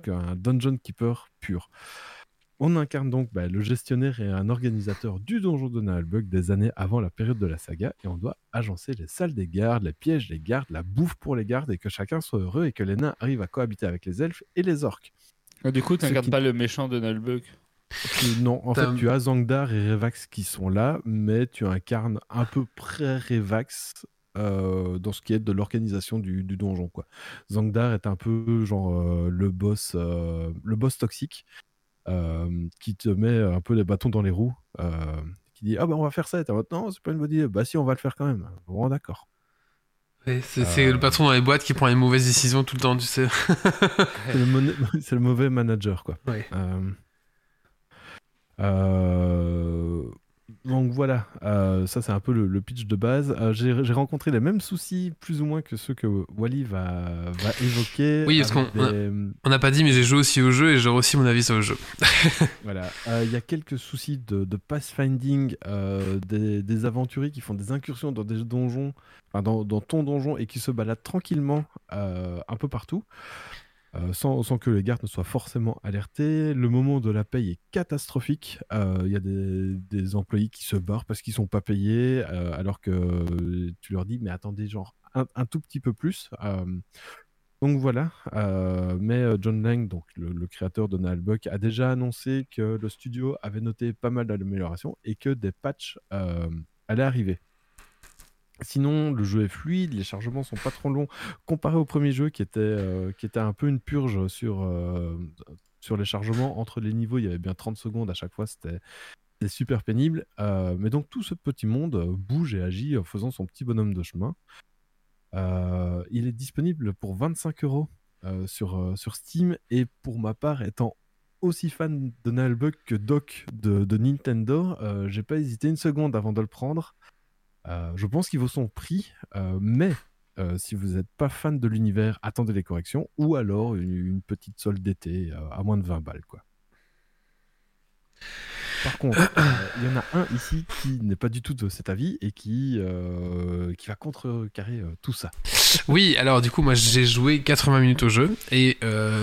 qu'un Dungeon Keeper pur. On incarne donc bah, le gestionnaire et un organisateur du donjon de Naalbug des années avant la période de la saga et on doit agencer les salles des gardes, les pièges des gardes, la bouffe pour les gardes et que chacun soit heureux et que les nains arrivent à cohabiter avec les elfes et les orques. Ah, du coup, Ce t'incarnes qui- pas le méchant de Nullbug. Tu- Non, en fait, tu as Zangdar et Revax qui sont là, mais tu incarnes à peu près Revax euh, dans ce qui est de l'organisation du, du donjon. Quoi. Zangdar est un peu genre euh, le boss, euh, le boss toxique euh, qui te met un peu les bâtons dans les roues, euh, qui dit ah bah on va faire ça. Et mode, non, c'est pas une bonne idée. Bah si, on va le faire quand même. Bon, d'accord. C'est Euh. le patron dans les boîtes qui prend les mauvaises décisions tout le temps, tu sais. C'est le, mauvais manager, quoi. Ouais. Euh, euh, Donc voilà, euh, ça c'est un peu le, le pitch de base. Euh, J'ai j'ai rencontré les mêmes soucis, plus ou moins, que ceux que Wally va, va évoquer. Oui, parce qu'on- des- n'a pas dit, mais j'ai joué aussi au jeu et j'aurai aussi mon avis sur le jeu. Voilà, Euh, il y a quelques soucis de, de pathfinding, des, des aventuriers qui font des incursions dans des donjons, enfin dans, dans ton donjon et qui se baladent tranquillement un peu partout, euh, sans, que les gardes ne soient forcément alertés. Le moment de la paye est catastrophique. Euh, Il y a des, employés qui se barrent parce qu'ils sont pas payés, euh, alors que tu leur dis mais attendez genre un, tout petit peu plus. Euh, donc voilà, euh, mais euh, John Lang, donc le, créateur de Nalbuck, a déjà annoncé que le studio avait noté pas mal d'améliorations et que des patchs euh, allaient arriver. Sinon, le jeu est fluide, les chargements sont pas trop longs comparé au premier jeu qui était, euh, qui était un peu une purge sur, euh, sur les chargements. Entre les niveaux, il y avait bien 30 secondes à chaque fois, c'était super pénible. Euh, mais donc tout ce petit monde bouge et agit en faisant son petit bonhomme de chemin. Il est disponible pour 25 euros sur, sur Steam et pour ma part, étant aussi fan de Nullbug que Doc de, Nintendo, j'ai pas hésité une seconde avant de le prendre. Euh, je pense qu'il vaut son prix, euh, mais euh, si vous n'êtes pas fan de l'univers, attendez les corrections ou alors une, une petite solde d'été euh, à moins de 20 balles. Quoi. Par contre, euh, il y en a un ici qui n'est pas du tout de cet avis et qui, qui va contrecarrer tout ça. Oui, alors du coup, moi j'ai joué 80 minutes au jeu et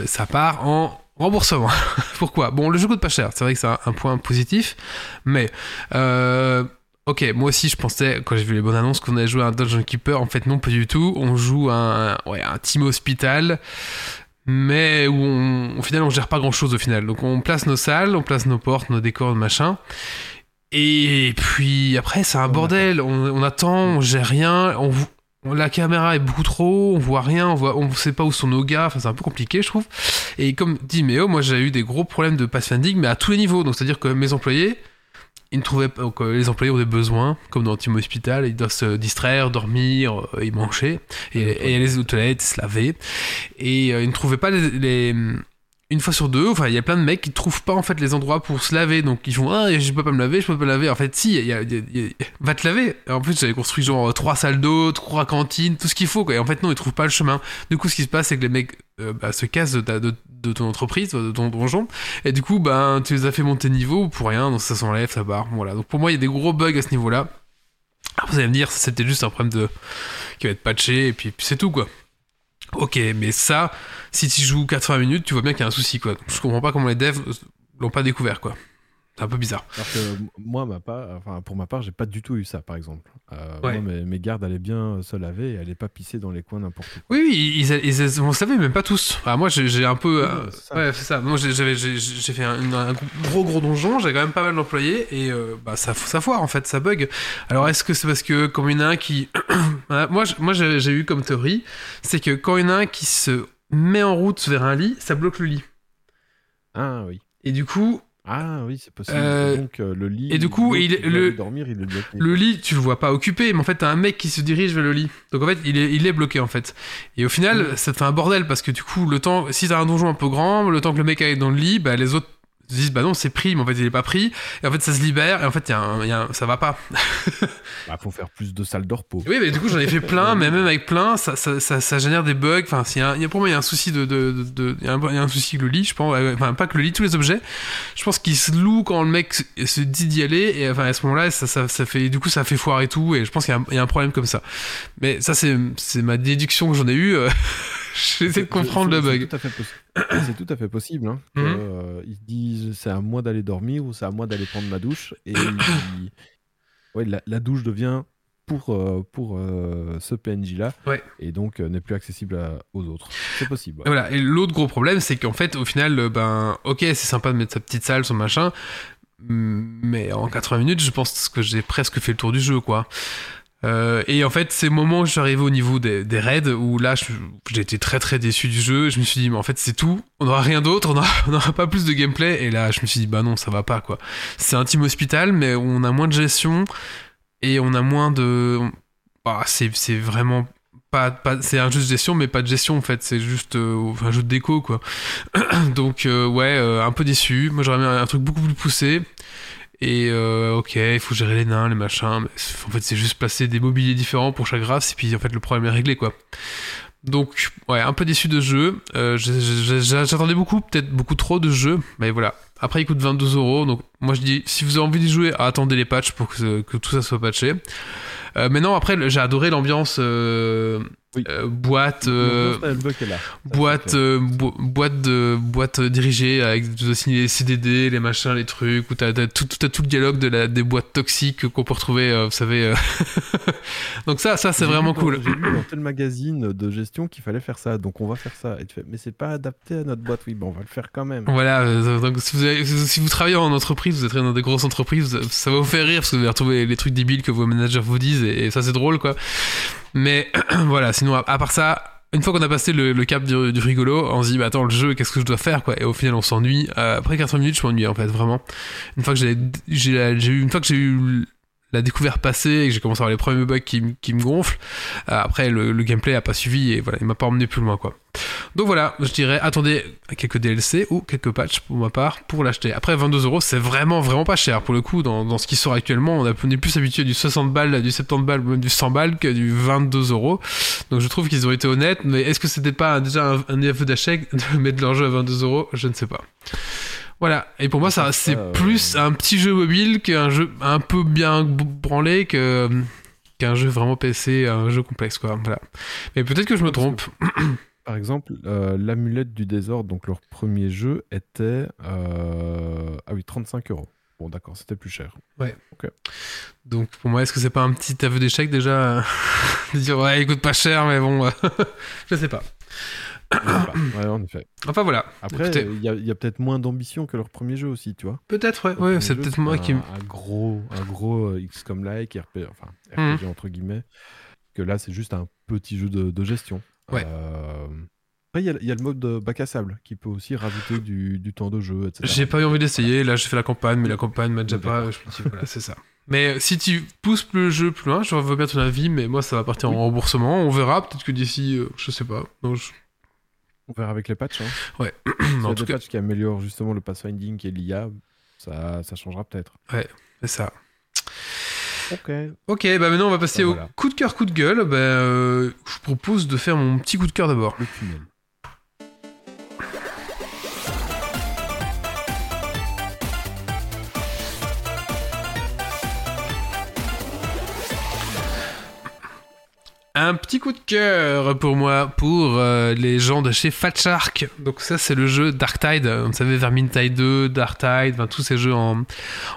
ça part en remboursement. Pourquoi? Bon, le jeu coûte pas cher, c'est vrai que c'est un, un point positif, mais euh, ok, moi aussi je pensais, quand j'ai vu les bonnes annonces, qu'on allait jouer à un Dungeon Keeper. En fait, non, pas du tout. On joue un, ouais, un team hospital. Mais où on, au final on gère pas grand chose au final. Donc on place nos salles, on place nos portes, nos décors, machin. Et puis après c'est un On bordel. On, on attend, on gère rien. On, la caméra est beaucoup trop, on voit rien, on voit, on sait pas où sont nos gars, enfin c'est un peu compliqué je trouve. Et comme dit Méo, moi j'ai eu des gros problèmes de pathfinding, mais à tous les niveaux. Donc c'est-à-dire que mes employés, ils ne trouvaient pas, les employés ont des besoins, comme dans Team Hospital, ils doivent se distraire, dormir, euh, et manger, et, et aller aux toilettes, se laver. Et euh, ils ne trouvaient pas les, les- une fois sur deux, enfin il y a plein de mecs qui trouvent pas en fait les endroits pour se laver, donc ils font ah je peux pas me laver, je peux pas me laver. En fait si, il y a- il y a- il y a- va te laver. En plus j'avais construit genre trois salles d'eau, trois cantines, tout ce qu'il faut quoi. Et en fait non ils trouvent pas le chemin. Du coup ce qui se passe c'est que les mecs euh, bah, se cassent de, de, ton entreprise, de ton donjon, et du coup ben tu les as fait monter niveau pour rien, donc ça s'enlève, ça part. Voilà. Donc pour moi il y a des gros bugs à ce niveau-là. Vous allez me dire c'était juste un problème de qui va être patché et puis, c'est tout quoi. Ok, mais ça, si tu joues 80 minutes, tu vois bien qu'il y a un souci, quoi. Je comprends pas comment les devs l'ont pas découvert, quoi. C'est un peu bizarre. Alors que moi, ma part, enfin, pour ma part, j'ai pas du tout eu ça, par exemple. Euh, Ouais. moi, mes, mes gardes allaient bien se laver et allaient pas pisser dans les coins n'importe où. Oui, oui, ils, ils, ils, vous savez, même pas tous. Moi, j'ai j'ai un peu. Oui, euh, ça. ouais, c'est ça. Moi, j'ai j'avais- j'ai j'ai fait un, un gros, gros donjon, j'avais quand même pas mal d'employés, et euh, bah, ça, ça foire, en fait, ça bug. Alors, est-ce que c'est parce que, comme il y en a un qui. Moi, moi j'ai j'ai eu comme théorie, c'est que quand il y en a un qui se met en route vers un lit, ça bloque le lit. Ah oui. Et du coup, Ah oui, c'est possible. Euh, Donc euh, le lit. et du coup, il- le- dormir, il est bloqué. Le lit, tu le vois pas occupé, mais en fait, t'as un mec qui se dirige vers le lit. Donc en fait, il est, il est bloqué en fait. Et au final, Mm. ça te fait un bordel parce que du coup, le temps, si t'as un donjon un peu grand, le temps que le mec aille dans le lit, bah les autres se disent bah non, c'est pris, mais en fait, il est pas pris. Et en fait, ça se libère, et en fait, il y a un- y a un- ça va pas. Bah, faut faire plus de salles de repos. Oui, mais du coup, j'en ai fait plein, mais même avec plein, ça, ça, ça, ça génère des bugs. Enfin, y a y a, pour moi, il y a un souci de. de, de- de- il, y a un, y a un souci avec le lit, je pense. Enfin, pas que le lit, tous les objets. Je pense qu'ils se louent quand le mec se, dit d'y aller. Et enfin, à ce moment-là, ça, ça, ça fait, du coup, ça fait foire et tout. Et je pense qu'il y, a un- problème comme ça. Mais ça, c'est c'est ma déduction que j'en ai eue. euh, J'essaie de comprendre le bug. tout à fait possi- C'est tout à fait possible. Hein, que, euh, ils se disent c'est à moi d'aller dormir ou c'est à moi d'aller prendre ma douche. Et ils- ouais, la, la douche devient pour, euh, pour euh, ce PNJ-là. Ouais. Et donc euh, n'est plus accessible à- aux autres. C'est possible. ouais. Et voilà. Et l'autre gros problème, c'est qu'en fait, au final, ben, ok, c'est sympa de mettre sa petite salle, son machin, mais en 80 minutes, je pense que j'ai presque fait le tour du jeu, quoi. Euh, et en fait, c'est le moment où je suis arrivé au niveau des, raids où là, j'ai été très très déçu du jeu. Je me suis dit, mais en fait, c'est tout. On n'aura rien d'autre. On n'aura- pas plus de gameplay. Et là, je me suis dit, bah non, ça va pas quoi. C'est un team hospital, mais on a moins de gestion et on a moins de. Bah, c'est vraiment pas c'est un jeu de gestion mais pas de gestion en fait c'est juste euh, un jeu de déco quoi donc euh, ouais euh, un peu déçu moi j'aurais aimé un truc beaucoup plus poussé et euh, ok il faut gérer les nains les machins mais en fait c'est juste placer des mobiliers différents pour chaque race et puis en fait le problème est réglé quoi. Donc ouais un peu déçu de ce jeu. Euh, j'attendais beaucoup peut-être beaucoup trop de jeux mais voilà. Après il coûte 22 euros donc moi je dis si vous avez envie d'y jouer attendez les patchs pour que, que tout ça soit patché. Euh, mais non, après, j'ai adoré l'ambiance euh, Oui. euh, boîte, euh, là. Boîte, euh, bo- boîte de boîte dirigée avec signer les CDD, les machins, les trucs, où t'as, tout, t'as tout le dialogue de la, des boîtes toxiques qu'on peut retrouver, euh, vous savez. euh. Donc ça, ça c'est vraiment cool. J'ai lu dans tel magazine de gestion qu'il fallait faire ça, donc on va faire ça. Et tu fais, mais c'est pas adapté à notre boîte. Oui, bon, on va le faire quand même. Voilà, donc si vous, avez- si vous travaillez en entreprise, vous êtes dans des grosses entreprises, ça va vous faire rire parce que vous allez retrouver les trucs débiles que vos managers vous disent et, et ça c'est drôle quoi. Mais voilà, sinon à, part ça, une fois qu'on a passé le, cap du, rigolo, on se dit bah attends le jeu qu'est-ce que je dois faire quoi et au final on s'ennuie. Euh, après 80 minutes je m'ennuie en fait vraiment. Une fois que j'ai eu une fois que j'ai eu la découverte passée et que j'ai commencé à avoir les premiers bugs qui, me gonflent, euh, après le, gameplay a pas suivi et voilà il m'a pas emmené plus loin quoi. Donc voilà, je dirais attendez quelques DLC ou quelques patchs pour ma part pour l'acheter. Après 22 euros, c'est vraiment vraiment pas cher pour le coup dans, ce qui sort actuellement. On, a, est plus habitué du 60 balles, du 70 balles, du 100 balles que du 22 euros. Donc je trouve qu'ils ont été honnêtes. Mais est-ce que c'était pas déjà un, un d'achat de mettre leur jeu à 22 euros? Je ne sais pas. Voilà. Et pour moi, ça c'est euh, plus un petit jeu mobile qu'un jeu un peu bien branlé que qu'un jeu vraiment PC, un jeu complexe quoi. Voilà. Mais peut-être que je me trompe. Par exemple, euh, l'amulette du désordre, donc leur premier jeu, était euh, ah oui 35 euros. Bon d'accord, c'était plus cher. Donc pour moi, est-ce que c'est pas un petit aveu d'échec déjà euh, de dire ouais, il coûte pas cher, mais bon, euh, je sais pas. Je. Ouais, en effet. Enfin voilà. Après, il y a, peut-être moins d'ambition que leur premier jeu aussi, tu vois. Peut-être, ouais, c'est peut-être moi qui. un gros, un gros euh, XCOM-like, RPG, enfin. RPG entre guillemets, que là c'est juste un petit jeu de, de gestion. Ouais. Euh, Après, il y, a- il y a le mode de bac à sable qui peut aussi rajouter du, du temps de jeu, etc. J'ai pas eu envie d'essayer. Là, j'ai fait la campagne, mais la campagne m'a déjà pas. Je me dis, voilà, c'est ça. Mais si tu pousses le jeu plus loin, je veux bien ton avis, mais moi, ça va partir en remboursement. On verra. Peut-être que d'ici, euh, je sais pas. Donc, je- On verra avec les patchs. Hein. Ouais. S'il y en a tout des cas, patchs qui améliorent justement le pathfinding et l'IA, ça, ça changera peut-être. c'est ça. Ok. Ok, bah maintenant, on va passer Bah, au voilà. coup de cœur, coup de gueule. Bah, euh, je vous propose de faire mon petit coup de cœur d'abord. Le tunnel. Un petit coup de cœur pour moi, pour euh, les gens de chez Fat Shark. Donc ça, c'est le jeu Dark Tide. Vous savez, Vermintide 2, Dark Tide, tous ces jeux en,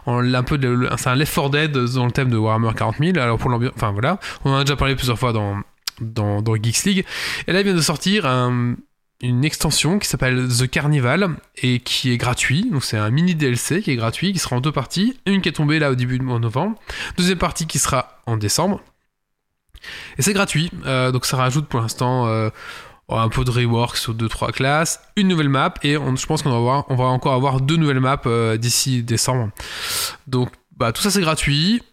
un peu c'est un Left 4 Dead dans le thème de Warhammer 40 000. Alors pour l'ambiance, enfin voilà, on en a déjà parlé plusieurs fois dans dans, dans Geeks League. Et là, il vient de sortir un- une extension qui s'appelle The Carnival et qui est gratuit. Donc c'est un mini DLC qui est gratuit, qui sera en deux parties. Une qui est tombée là au début de mois novembre. Deuxième partie qui sera en décembre. Et c'est gratuit, euh, donc ça rajoute pour l'instant. euh, un peu de rework sur deux trois classes, une nouvelle map et je pense qu'on va encore avoir deux nouvelles maps euh, d'ici décembre. Donc bah tout ça c'est gratuit.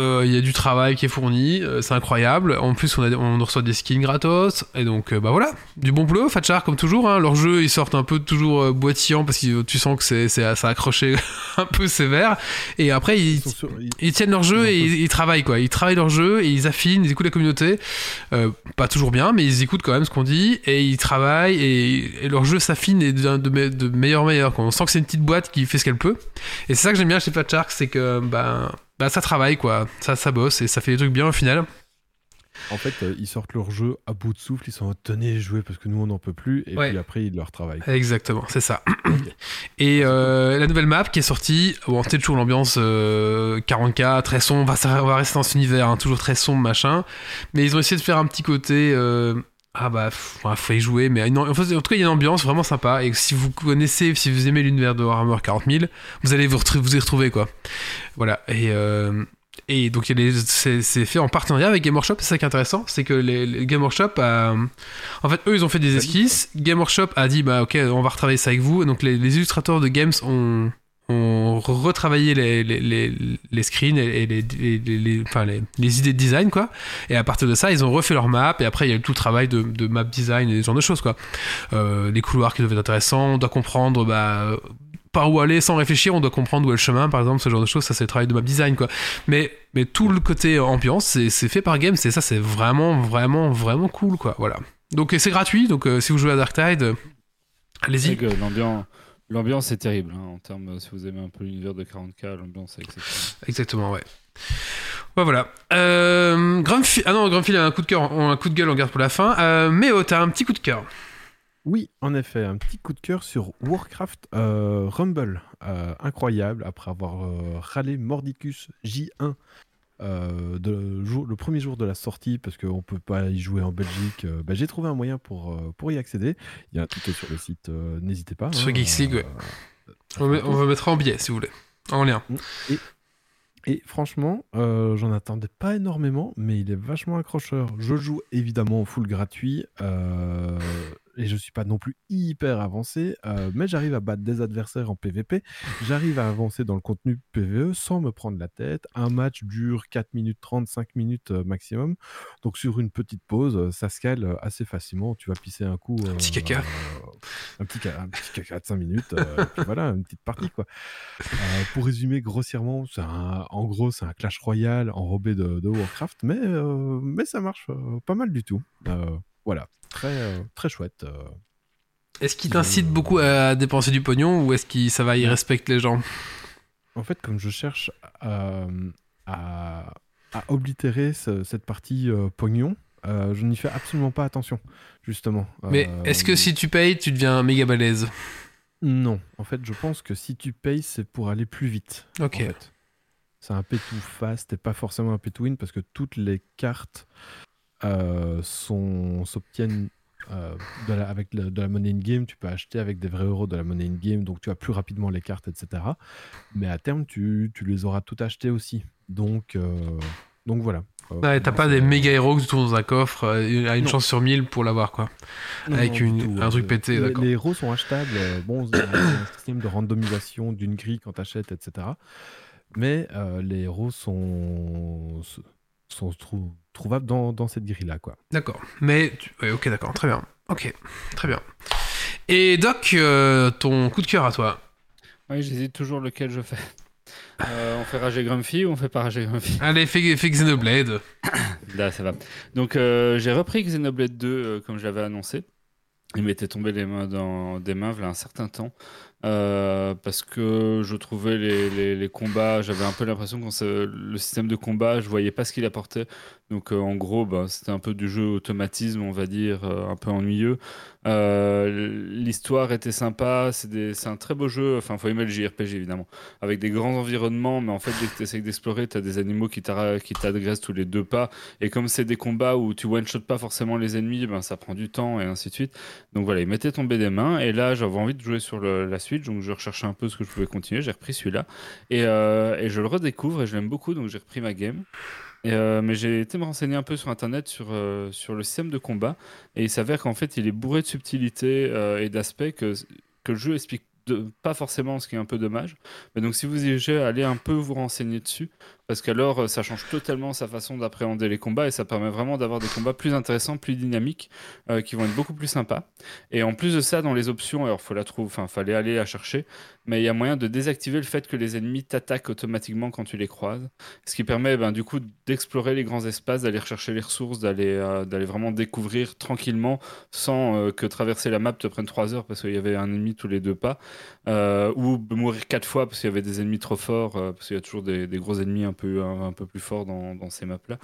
Euh, Il y a du travail qui est fourni, euh, c'est incroyable. En plus, on, a, on reçoit des skins gratos. Et donc, euh, bah voilà, du bon boulot. Fatchar, comme toujours. Hein, leurs jeux, ils sortent un peu toujours euh, boitillant parce que tu sens que c'est c'est- ça accroché un peu sévère. Et après, ils, Ils sont sur- ils- ils tiennent leur jeu et ils, travaillent quoi. Ils travaillent leur jeu et ils affinent, ils écoutent la communauté. Euh, pas toujours bien, mais ils écoutent quand même ce qu'on dit et ils travaillent et, et leur jeu s'affine et devient de, me- de meilleur en meilleur. quoi. On sent que c'est une petite boîte qui fait ce qu'elle peut. Et c'est ça que j'aime bien chez Fat Shark, c'est que bah, bah, ça travaille quoi, ça, ça bosse et ça fait des trucs bien au final. En fait, euh, ils sortent leur jeu à bout de souffle, ils sont en tenez, jouez parce que nous on n'en peut plus, et Ouais. puis après ils leur travaillent. Exactement, c'est ça. Et euh, la nouvelle map qui est sortie, bon, c'était toujours l'ambiance euh, 40k, très sombre, on va, ça- on va rester dans cet univers, hein, toujours très sombre, machin. Mais ils ont essayé de faire un petit côté. Ah bah, ouais, faut y jouer, mais une- en, fait, en tout cas, il y a une ambiance vraiment sympa. Et si vous connaissez, si vous aimez l'univers de Warhammer 40 000, vous allez vous, y retrouver, quoi. Voilà. Et. euh, et donc c'est c'est fait en partenariat avec Game Workshop, c'est ça qui est intéressant, c'est que les, les Game Workshop a, en fait eux ils ont fait des esquisses, Game Workshop a dit bah ok on va retravailler ça avec vous, et donc les, les illustrateurs de Games ont, ont retravaillé les, les, les, screens et, les, les, enfin, les, idées de design quoi, et à partir de ça ils ont refait leur map et après il y a eu tout le travail de, map design et ce genre de choses quoi, euh, les couloirs qui doivent être intéressants, on doit comprendre bah par où aller sans réfléchir, on doit comprendre où est le chemin, par exemple, ce genre de choses, ça c'est le travail de map design, quoi. Mais, mais tout le côté ambiance, c'est c'est fait par Games, et ça c'est vraiment, vraiment, vraiment cool, quoi. Voilà. Donc c'est gratuit, donc euh, si vous jouez à Dark Tide, C'est allez-y. l'ambiance, l'ambiance est terrible hein, en termes. Si vous aimez un peu l'univers de 40k, l'ambiance est exceptionnelle. Exactement, ouais. Ouais, voilà. Euh, Grumpy- ah non, Grumpy a un coup de cœur, un coup de gueule, on garde pour la fin. Euh, Méo, t'as un petit coup de cœur. Oui, en effet, un petit coup de cœur sur Warcraft euh, Rumble. Euh, incroyable, après avoir euh, râlé Mordicus J1 euh, de jour, le premier jour de la sortie, parce qu'on ne peut pas y jouer en Belgique, euh, bah, j'ai trouvé un moyen pour, euh, pour y accéder. Il y a un tuto sur le site, n'hésitez pas. Sur Geeks League, ouais. On, met- on va mettre en billet, si vous voulez. En lien. Et franchement, euh, j'en attendais pas énormément, mais il est vachement accrocheur. Je joue évidemment en full gratuit, euh, et je suis pas non plus hyper avancé, euh, mais j'arrive à battre des adversaires en PvP. J'arrive à avancer dans le contenu PvE sans me prendre la tête. Un match dure 4 minutes 30, 5 minutes euh, maximum. Donc sur une petite pause, euh, ça se cale assez facilement. Tu vas pisser un coup. Un petit caca. euh, un, petit un petit caca de 5 minutes. et puis voilà, une petite partie quoi. Pour résumer grossièrement, c'est un- en gros, c'est un Clash Royale enrobé de, de Warcraft, mais, mais ça marche pas mal du tout. Euh, voilà, très, euh, très chouette. euh. Est-ce qu'il t'incite beaucoup à dépenser du pognon ou est-ce que ça va, il respecte les gens? En fait, comme je cherche euh, à, à oblitérer ce- cette partie euh, pognon, euh, je n'y fais absolument pas attention, justement. Mais Euh, est-ce que si tu payes, tu deviens méga balèze? Non, en fait, je pense que si tu payes, c'est pour aller plus vite. Ok. en fait. C'est un pay to fast et pas forcément un pay to win parce que toutes les cartes euh, s'obtiennent euh, de la- avec le- de la monnaie in-game. Tu peux acheter avec des vrais euros de la monnaie in-game, donc tu as plus rapidement les cartes, etc. Mais à terme, tu, tu les auras toutes achetées aussi. Donc, euh, donc voilà. Euh, t'as pas des méga héros que tu dans un coffre euh, à une Non. chance sur 1000 pour l'avoir, quoi. Non, avec non, une- tout. un truc Euh, pété, les- d'accord. Les héros sont achetables. euh, Bon, il y a un système de randomisation d'une grille quand tu achètes, etc. Mais euh, les héros sont, sont trou- trouvables dans, dans cette grille-là. quoi. D'accord. Mais, tu- ouais, ok, d'accord, très bien. Ok, très bien. Et Doc, euh, ton coup de cœur à toi Oui, j'hésite toujours lequel je fais. Euh, on fait Rager Grumpy ou on fait pas Rager Grumpy? Allez, fais, fais Xenoblade. Là, ça va. Donc, euh, j'ai repris Xenoblade 2 euh, comme je l'avais annoncé. Il m'était tombé les mains dans des mains a un certain temps. Euh, parce que je trouvais les, les- combats, j'avais un peu l'impression que le système de combat, je voyais pas ce qu'il apportait. Donc euh, en gros, bah, c'était un peu du jeu automatisme, on va dire, euh, un peu ennuyeux. Euh, L'histoire était sympa, c'est un très beau jeu, enfin faut aimer le JRPG évidemment, avec des grands environnements, mais en fait dès que tu essaies d'explorer, tu as des animaux qui t'agressent tous les deux pas, et comme c'est des combats où tu one-shot pas forcément les ennemis, ben, ça prend du temps et ainsi de suite. Donc voilà, il m'était tombé des mains, et là j'avais envie de jouer sur la suite, donc je recherchais un peu ce que je pouvais continuer, j'ai repris celui-là, et je le redécouvre, et je l'aime beaucoup, donc j'ai repris ma game. Euh, mais j'ai été me renseigner un peu sur internet sur, euh, sur le système de combat et il s'avère qu'en fait il est bourré de subtilités euh, et d'aspects que, que le jeu explique pas forcément, ce qui est un peu dommage. Mais donc si vous y allez un peu vous renseigner dessus parce qu'alors euh, ça change totalement sa façon d'appréhender les combats et ça permet vraiment d'avoir des combats plus intéressants, plus dynamiques, euh, qui vont être beaucoup plus sympas. Et en plus de ça, dans les options, alors faut la trouver, enfin fallait aller la chercher, mais il y a moyen de désactiver le fait que les ennemis t'attaquent automatiquement quand tu les croises. Ce qui permet ben, du coup d'explorer les grands espaces, d'aller rechercher les ressources, d'aller euh, vraiment découvrir tranquillement sans que traverser la map te prenne 3 heures parce qu'il y avait un ennemi tous les deux pas. Ou mourir 4 fois parce qu'il y avait des ennemis trop forts, parce qu'il y a toujours des gros ennemis un peu, un, peu plus forts dans, ces maps-là.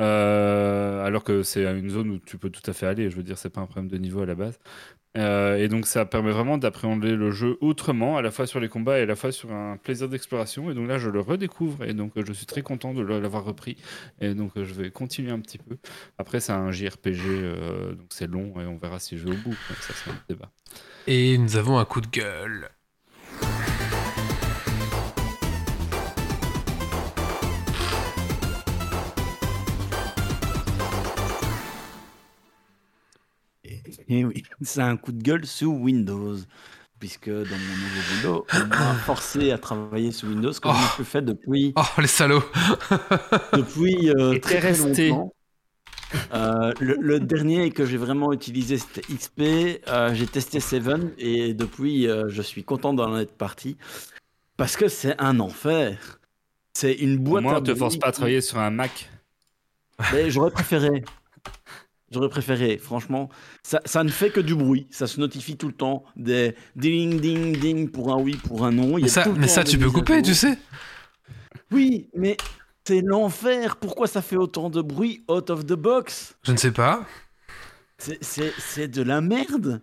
Euh, alors que c'est une zone où tu peux tout à fait aller, je veux dire, c'est pas un problème de niveau à la base. Euh, et donc ça permet vraiment d'appréhender le jeu autrement, à la fois sur les combats et à la fois sur un plaisir d'exploration. Et donc là, je le redécouvre et donc euh, je suis très content de l'avoir repris. Et donc je vais continuer un petit peu. Après, c'est un JRPG, donc c'est long et on verra si je vais au bout. Ça, c'est un débat. Et nous avons un coup de gueule. Et oui, c'est un coup de gueule sous Windows. Puisque dans mon nouveau boulot, on m'a forcé à travailler sous Windows comme Oh. je le fais depuis, Oh, les salauds depuis euh, très, resté. longtemps. Euh, le, le dernier que j'ai vraiment utilisé c'était XP. Euh, j'ai testé Seven et depuis euh, je suis content d'en être parti parce que c'est un enfer. C'est une boîte moins, à on te force pas à travailler sur un Mac. Mais j'aurais préféré. J'aurais préféré, franchement. Ça, ça ne fait que du bruit. Ça se notifie tout le temps. Des ding, ding, ding pour un oui, pour un non. Il Mais ça, mais tu peux couper, tu sais Oui, mais c'est l'enfer. Pourquoi ça fait autant de bruit out of the box? Je ne sais pas. C'est- de la merde.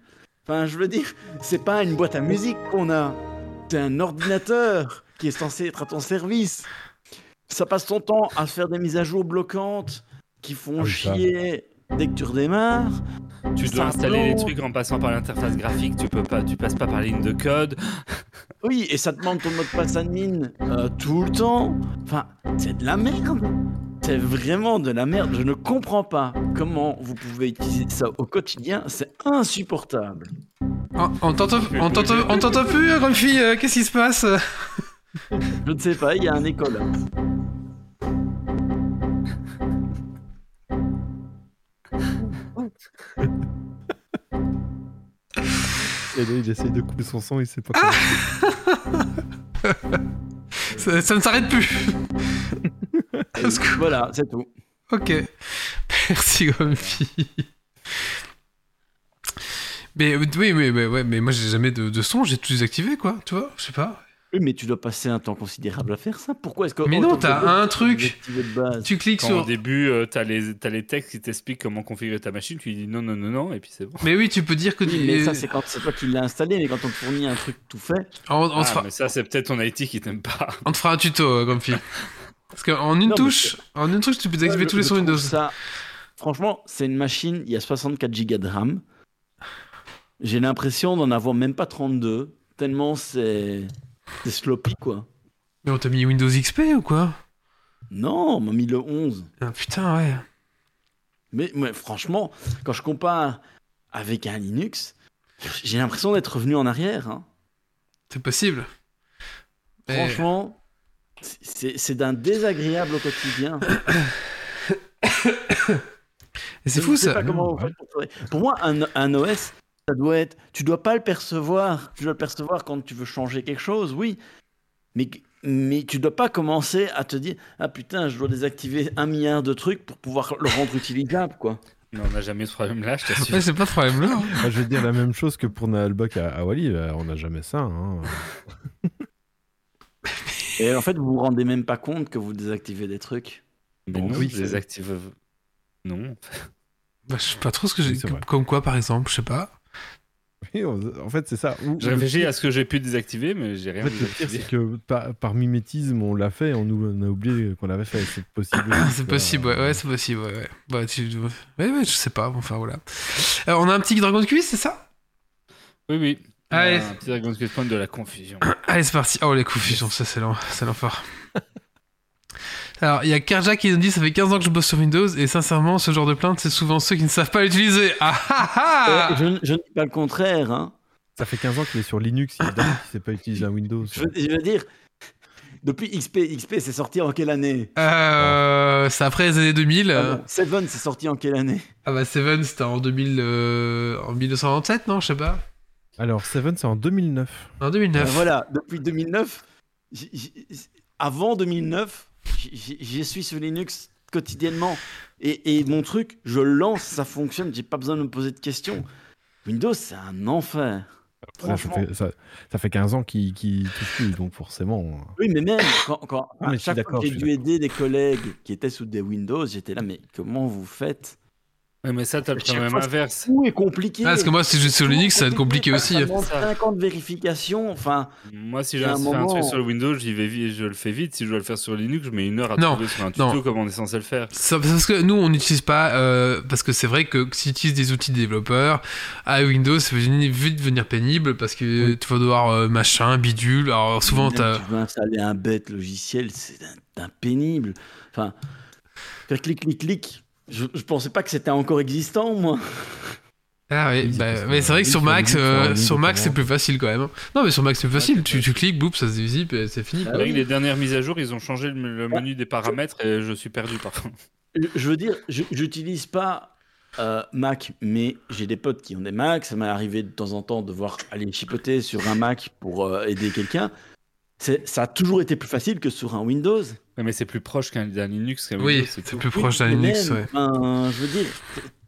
Enfin, je veux dire, c'est pas une boîte à musique qu'on a. C'est un ordinateur qui est censé être à ton service. Ça passe son temps à faire des mises à jour bloquantes qui font Ah oui, chier dès que tu redémarres. Tu dois installer les trucs en passant par l'interface graphique. Tu peux pas, tu passes pas par ligne de code. Oui, et ça te demande ton mot de passe admin euh, tout le temps. Enfin, c'est de la merde. C'est vraiment de la merde. Je ne comprends pas comment vous pouvez utiliser ça au quotidien. C'est insupportable. Oh, on t'entend plus, grande fille euh, Qu'est-ce qui se passe? Je ne sais pas, il y a un école. Et là, il essaye de couper son sang, il sait pas Ah ça, ça ne s'arrête plus Parce que- Voilà, c'est tout. Ok. Merci, fille. Mais oui, mais, mais, ouais, mais moi j'ai jamais de, de son, j'ai tout désactivé quoi, tu vois, je sais pas. Oui, mais tu dois passer un temps considérable à faire ça. Pourquoi est-ce que. Mais oh, non, t'as un tu truc. Tu cliques Quand sur. au début, euh, t'as les, t'as les textes qui t'expliquent comment configurer ta machine. Tu lui dis non, non, non, non, et puis c'est bon. Mais oui, tu peux dire que Oui, tu. mais ça, c'est quand c'est toi qui l'as installé, mais quand on te fournit un truc tout fait. on, on te Ah, fera, mais ça, c'est peut-être ton IT qui t'aime pas. on te fera un tuto, euh, grande fille. Parce qu'en une Non, touche, en une touche, tu peux désactiver Ouais, tous les sons Windows. Ça, franchement, c'est une machine, il y a 64 Go de RAM. J'ai l'impression d'en avoir même pas 32, tellement c'est c'est sloppy, quoi. Mais on t'a mis Windows XP ou quoi? Non, on m'a mis le 11. ah, Putain, ouais. Mais, mais franchement, quand je compare avec un Linux, j'ai l'impression d'être revenu en arrière. hein. C'est possible. Mais- Franchement, c'est c'est d'un désagréable au quotidien. C'est fou ça. pas comment vous faites pour. Pour moi, un, un OS, ça doit être. Tu dois pas le percevoir. Tu dois le percevoir quand tu veux changer quelque chose, oui. Mais, mais tu dois pas commencer à te dire Ah putain, je dois désactiver un milliard de trucs pour pouvoir le rendre utilisable, quoi. Mais on n'a jamais ce problème-là, je t'assure. Ouais, c'est pas de problème là. hein. Je vais dire la même chose que pour Naalbok à, à Wally, on n'a jamais ça. hein. Et en fait, vous vous rendez même pas compte que vous désactivez des trucs. Mais Bon, non, oui, je c'est- les active. Non. Bah, je sais pas trop ce que j'ai. Comme quoi, par exemple, je sais pas. Oui, on- en fait, c'est ça. Ou- Je réfléchis pire- à ce que j'ai pu désactiver, mais j'ai En rien fait, le pire, c'est que par, par mimétisme, on l'a fait, on, nous, on a oublié qu'on l'avait fait. C'est possible. Ah, c'est possible, ouais, ouais c'est possible, ouais. ouais. Bah, tu... ouais, ouais, je sais pas, enfin voilà. Euh, on a un petit Dragon de Quiz, c'est ça? Oui, oui. Allez. Un petit Dragon's Quest Point de la confusion. Allez, c'est parti. Oh, les confusions, ça c'est l'enfer. Alors, il y a Karja qui nous dit ça fait 15 ans que je bosse sur Windows et sincèrement, ce genre de plainte, c'est souvent ceux qui ne savent pas l'utiliser. Ah ah ah Euh, je, je ne dis pas le contraire. Hein. Ça fait 15 ans qu'il est sur Linux, évidemment qu'il sait pas utiliser un Windows. Je, veux, je veux dire, depuis XP, XP c'est sorti en quelle année? Euh, c'est après les années 2000. Ah bon, Seven c'est sorti en quelle année? Ah bah Seven, c'était en 2000, euh, en 1997, non Je sais pas. Alors, Seven, c'est en 2009. En 2009. Ben Voilà, depuis 2009, j- j- avant 2009, j- j- je suis sur Linux quotidiennement. Et, et mon truc, je lance, ça fonctionne, j'ai pas besoin de me poser de questions. Windows, c'est un enfer. Ça, fait, ça, ça fait 15 ans qu'il qu'il touche plus, donc forcément. Oui, mais même quand, Ah, mais chaque fois que j'ai dû aider des collègues qui étaient sous des Windows, j'étais là, mais comment vous faites mais ça, t'as le problème inverse. Tout est compliqué. Ah, parce que moi, si je suis sur Linux, ça va être compliqué aussi. Ça demande 5 ans de vérification. Enfin, Moi, si j'ai un, truc sur le Windows, j'y vais vite, je le fais vite. Si je dois le faire sur Linux, je mets une heure à Non, trouver sur un tuto non. comment on est censé le faire. Ça- parce que nous, on n'utilise pas. euh, parce que c'est vrai que si tu utilises des outils de développeurs, à Windows, ça peut vite devenir pénible parce que Oui. tu vas devoir euh, machin, bidule. Alors souvent, tu veux installer un bête logiciel, c'est un, un pénible. Enfin, faire clic, clic, clic. Je, je pensais pas que c'était encore existant, moi. Ah oui, bah, mais c'est vrai que sur Linux, euh, sur Mac c'est plus facile quand même. Non, mais sur Mac c'est plus facile. Tu, tu cliques, boum, ça se visible et c'est fini. Ah quoi. Avec les dernières mises à jour, ils ont changé le, menu des paramètres et je suis perdu parfois. Je, je veux dire, je- j'utilise pas euh, Mac, mais j'ai des potes qui ont des Mac. Ça m'est arrivé de temps en temps de voir aller chipoter sur un Mac pour euh, aider quelqu'un. Ça a toujours été plus facile que sur un Windows. Ouais, mais c'est plus proche qu'un Linux Oui, c'est plus proche d'un Linux, même, ouais. enfin, je veux dire,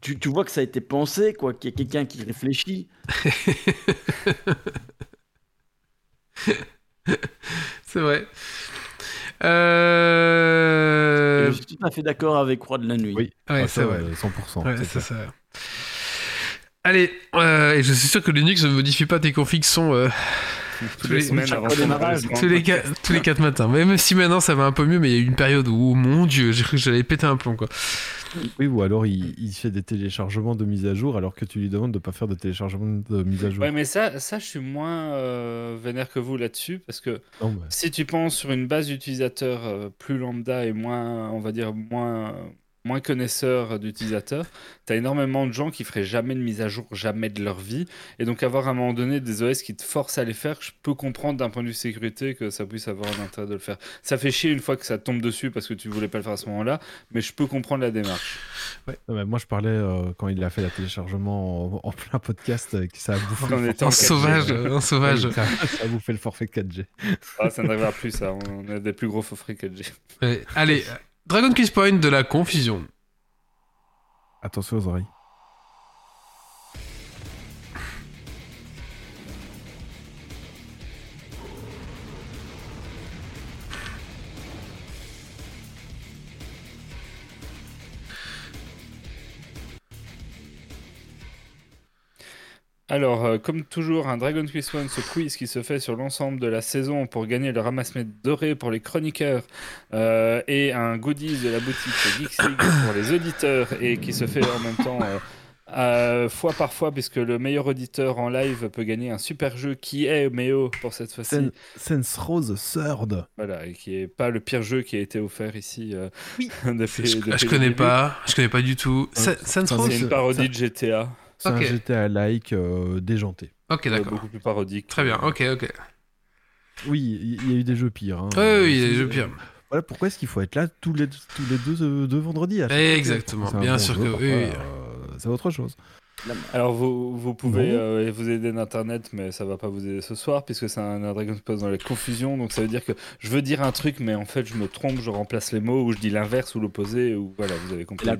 tu, tu vois que ça a été pensé, quoi, qu'il y a quelqu'un qui réfléchit. C'est vrai. Euh... Je suis tout à fait d'accord avec Roi de la Nuit. Oui. Ouais, Ah, c'est vrai. ouais, 100%. Ouais, c'est c'est clair. ça. Allez, euh, et je suis sûr que Linux ne modifie pas tes configs son euh, Les- semaines avant tous, les qua- tous les 4 matins. Même si maintenant ça va un peu mieux, mais il y a eu une période où, oh mon dieu, j'ai cru que j'allais péter un plomb quoi. Oui, ou alors il, il fait des téléchargements de mise à jour alors que tu lui demandes de pas faire de téléchargement de mise à jour. Ouais, mais ça, ça, je suis moins euh, vénère que vous là-dessus parce que Non, si tu penses sur une base d'utilisateurs euh, plus lambda et moins, on va dire, moins, moins connaisseurs d'utilisateurs, tu as énormément de gens qui feraient jamais de mise à jour, jamais de leur vie. Et donc, avoir à un moment donné des OS qui te forcent à les faire, je peux comprendre d'un point de vue sécurité que ça puisse avoir un intérêt de le faire. Ça fait chier une fois que ça tombe dessus parce que tu voulais pas le faire à ce moment-là, mais je peux comprendre la démarche. Mais moi je parlais euh, quand il a fait la téléchargement en, en plein podcast euh, que ça a bouffé. En En forfait 4G, sauvage, en sauvage. Ça, ça a bouffé le forfait 4G. Ah, ça n'arrivera plus, ça. On a des plus gros faux frais 4G. Ouais. Allez, Dragon Quiz Point de la confusion. Attention aux oreilles. Alors, euh, comme toujours, un Dragon Quest One, ce quiz qui se fait sur l'ensemble de la saison pour gagner le ramasse-mètre doré pour les chroniqueurs euh, et un goodies de la boutique Geeks League pour les auditeurs et qui se fait en même temps euh, euh, fois par fois puisque le meilleur auditeur en live peut gagner un super jeu qui est Méo pour cette fois-ci. Sen- Sense Rose Third. Voilà, et qui est pas le pire jeu qui a été offert ici. euh, Oui. depuis- Je, depuis je connais début. pas, je connais pas du tout. Ça, Rose C'est une parodie de GTA, C'est Ok. un GTA-like euh, déjanté. Ok, d'accord. beaucoup plus parodique. Très bien, ok, ok. Oui, il y, a eu des jeux pires. hein. Oui, oui, il y a des jeux pires. Voilà pourquoi est-ce qu'il faut être là tous les, tous les deux, euh, deux vendredis à. Exactement, bien bon sûr jeu, que oui. euh, c'est autre chose. Alors vous, vous pouvez euh, vous aider d'internet, mais ça va pas vous aider ce soir puisque c'est un, un Dragon Quest dans la confusion. Donc ça veut dire que je veux dire un truc, mais en fait je me trompe, je remplace les mots ou je dis l'inverse ou l'opposé ou voilà, vous avez compris. La.